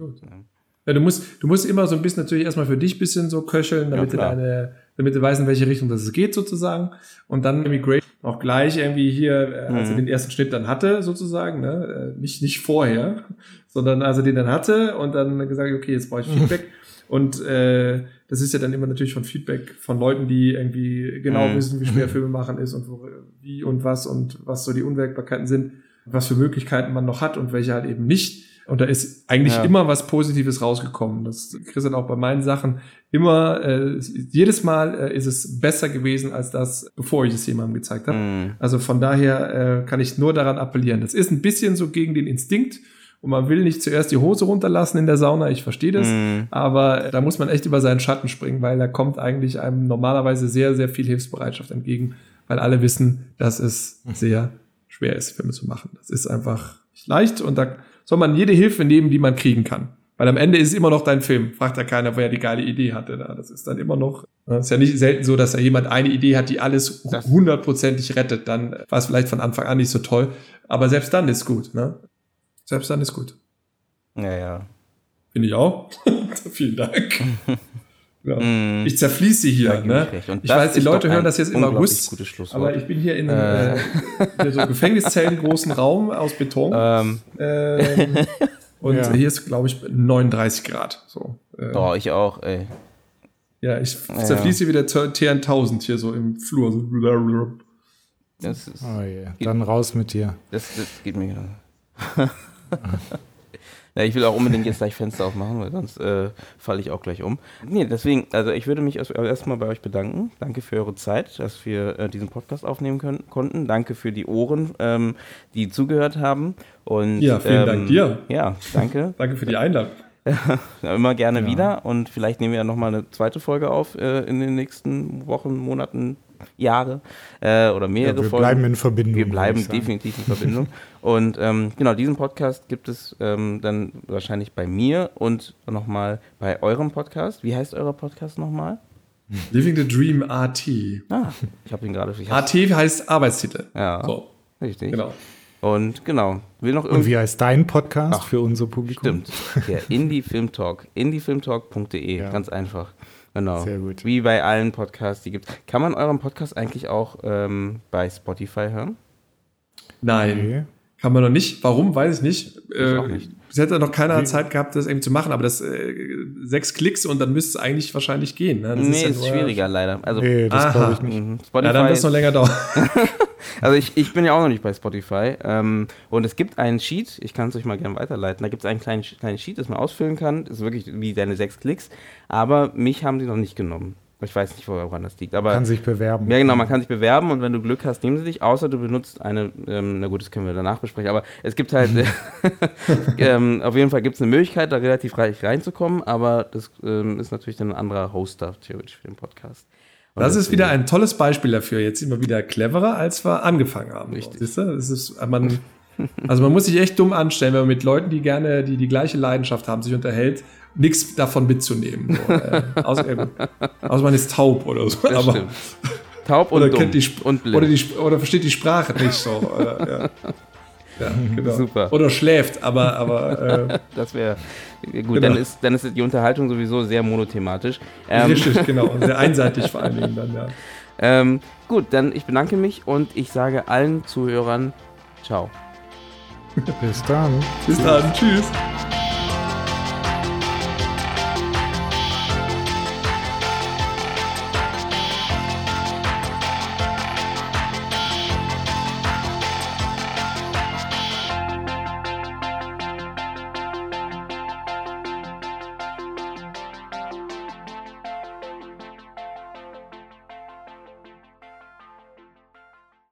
Ja, du musst, du musst immer so ein bisschen natürlich erstmal für dich ein bisschen so köcheln, damit ja, du deine, damit du weißt, in welche Richtung das geht sozusagen. Und dann Immigration auch gleich irgendwie hier, äh, als er mhm. den ersten Schnitt dann hatte sozusagen, ne, äh, nicht, nicht vorher, sondern als er den dann hatte und dann gesagt, okay, jetzt brauche ich Feedback. Und äh, das ist ja dann immer natürlich von Feedback von Leuten, die irgendwie genau mhm. wissen, wie schwer Filme machen ist und wo, wie und was und was so die Unwägbarkeiten sind, was für Möglichkeiten man noch hat und welche halt eben nicht. Und da ist eigentlich ja. immer was Positives rausgekommen. Das Chris hat auch bei meinen Sachen immer, äh, jedes Mal äh, ist es besser gewesen als das, bevor ich es jemandem gezeigt habe. Mhm. Also von daher äh, kann ich nur daran appellieren. Das ist ein bisschen so gegen den Instinkt und man will nicht zuerst die Hose runterlassen in der Sauna, ich verstehe das, mm. aber da muss man echt über seinen Schatten springen, weil da kommt eigentlich einem normalerweise sehr, sehr viel Hilfsbereitschaft entgegen, weil alle wissen, dass es sehr schwer ist, Filme zu machen. Das ist einfach nicht leicht und da soll man jede Hilfe nehmen, die man kriegen kann. Weil am Ende ist es immer noch dein Film. Fragt ja keiner, wer die geile Idee hatte. Das ist dann immer noch. Es ist ja nicht selten so, dass da jemand eine Idee hat, die alles hundertprozentig rettet. Dann war es vielleicht von Anfang an nicht so toll. Aber selbst dann ist gut. Ne? Selbst dann ist gut. Ja, ja. Finde ich auch. Vielen Dank. Ja. Mm. Ich zerfließe hier. Ne? Ich weiß, die Leute hören das jetzt im August, aber ich bin hier in einem äh. äh, so Gefängniszellen großen Raum aus Beton. Ähm. Ähm, und ja. hier ist, glaube ich, 39 Grad. So, äh. Oh, ich auch, ey. Ja, ich zerfließe ja. wieder T1000 hier so im Flur. So. Das ist, oh yeah. Dann raus mit dir. Das, das geht mir genau. ja, ich will auch unbedingt jetzt gleich Fenster aufmachen, weil sonst äh, falle ich auch gleich um. Nee, deswegen, also ich würde mich erstmal bei euch bedanken. Danke für eure Zeit, dass wir äh, diesen Podcast aufnehmen können, konnten. Danke für die Ohren, ähm, die zugehört haben. Und, ja, vielen ähm, Dank dir. Ja, danke. danke für die Einladung. immer gerne ja. wieder und vielleicht nehmen wir ja nochmal eine zweite Folge auf äh, in den nächsten Wochen, Monaten, Jahre äh, oder mehrere ja, wir Folgen. Wir bleiben in Verbindung. Wir bleiben definitiv in Verbindung. und ähm, genau, diesen Podcast gibt es ähm, dann wahrscheinlich bei mir und nochmal bei eurem Podcast. Wie heißt euer Podcast nochmal? Living the Dream AT. Ah, ich habe ihn gerade. AT heißt Arbeitstitel. Ja. So. Richtig. Genau. Und genau, will noch Und wie heißt dein Podcast Ach, für unser Publikum? Stimmt. Der Indie Film Talk. indiefilmtalk.de, ja. ganz einfach. Genau. Sehr gut. Wie bei allen Podcasts, die gibt. Kann man euren Podcast eigentlich auch ähm, bei Spotify hören? Nein. Okay. Kann man noch nicht. Warum, weiß ich nicht. Ich äh, auch nicht. Es hätte noch keiner Wie? Zeit gehabt, das irgendwie zu machen, aber das äh, sechs Klicks und dann müsste es eigentlich wahrscheinlich gehen. Ne? Das nee, ist, ja ist schwieriger leider. Also, nee, das glaube ich nicht. Mhm. Spotify, ja, dann wird es noch länger dauern. also ich, ich bin ja auch noch nicht bei Spotify. Ähm, und es gibt einen Sheet, ich kann es euch mal gerne weiterleiten. Da gibt es einen kleinen, kleinen Sheet, das man ausfüllen kann. Das ist wirklich wie deine sechs Klicks. Aber mich haben sie noch nicht genommen. Ich weiß nicht, woran das liegt. Aber kann sich bewerben. Ja, genau, man kann sich bewerben und wenn du Glück hast, nehmen sie dich, außer du benutzt eine, ähm, na gut, das können wir danach besprechen, aber es gibt halt, ähm, auf jeden Fall gibt es eine Möglichkeit, da relativ reich reinzukommen, aber das ähm, ist natürlich dann ein anderer Hoster, theoretisch, für den Podcast. Und das ist wieder ein tolles Beispiel dafür. Jetzt sind wir wieder cleverer, als wir angefangen haben. Richtig. Siehst du? Das ist, man, also man muss sich echt dumm anstellen, wenn man mit Leuten, die gerne, die die gleiche Leidenschaft haben, sich unterhält nichts davon mitzunehmen. So, äh, außer, äh, außer, man ist taub oder so. Das aber, Taub und, oder dumm die, und blind. Oder, die, oder versteht die Sprache nicht so. Oder, ja. Ja, genau. Super. Oder schläft, aber. aber äh, das wäre. Gut, genau. dann, ist, dann ist die Unterhaltung sowieso sehr monothematisch. Ähm, Richtig, genau. Und sehr einseitig vor allen Dingen dann, ja. Ähm, gut, dann ich bedanke mich und ich sage allen Zuhörern Ciao. Bis dann. Bis dann. Tschüss.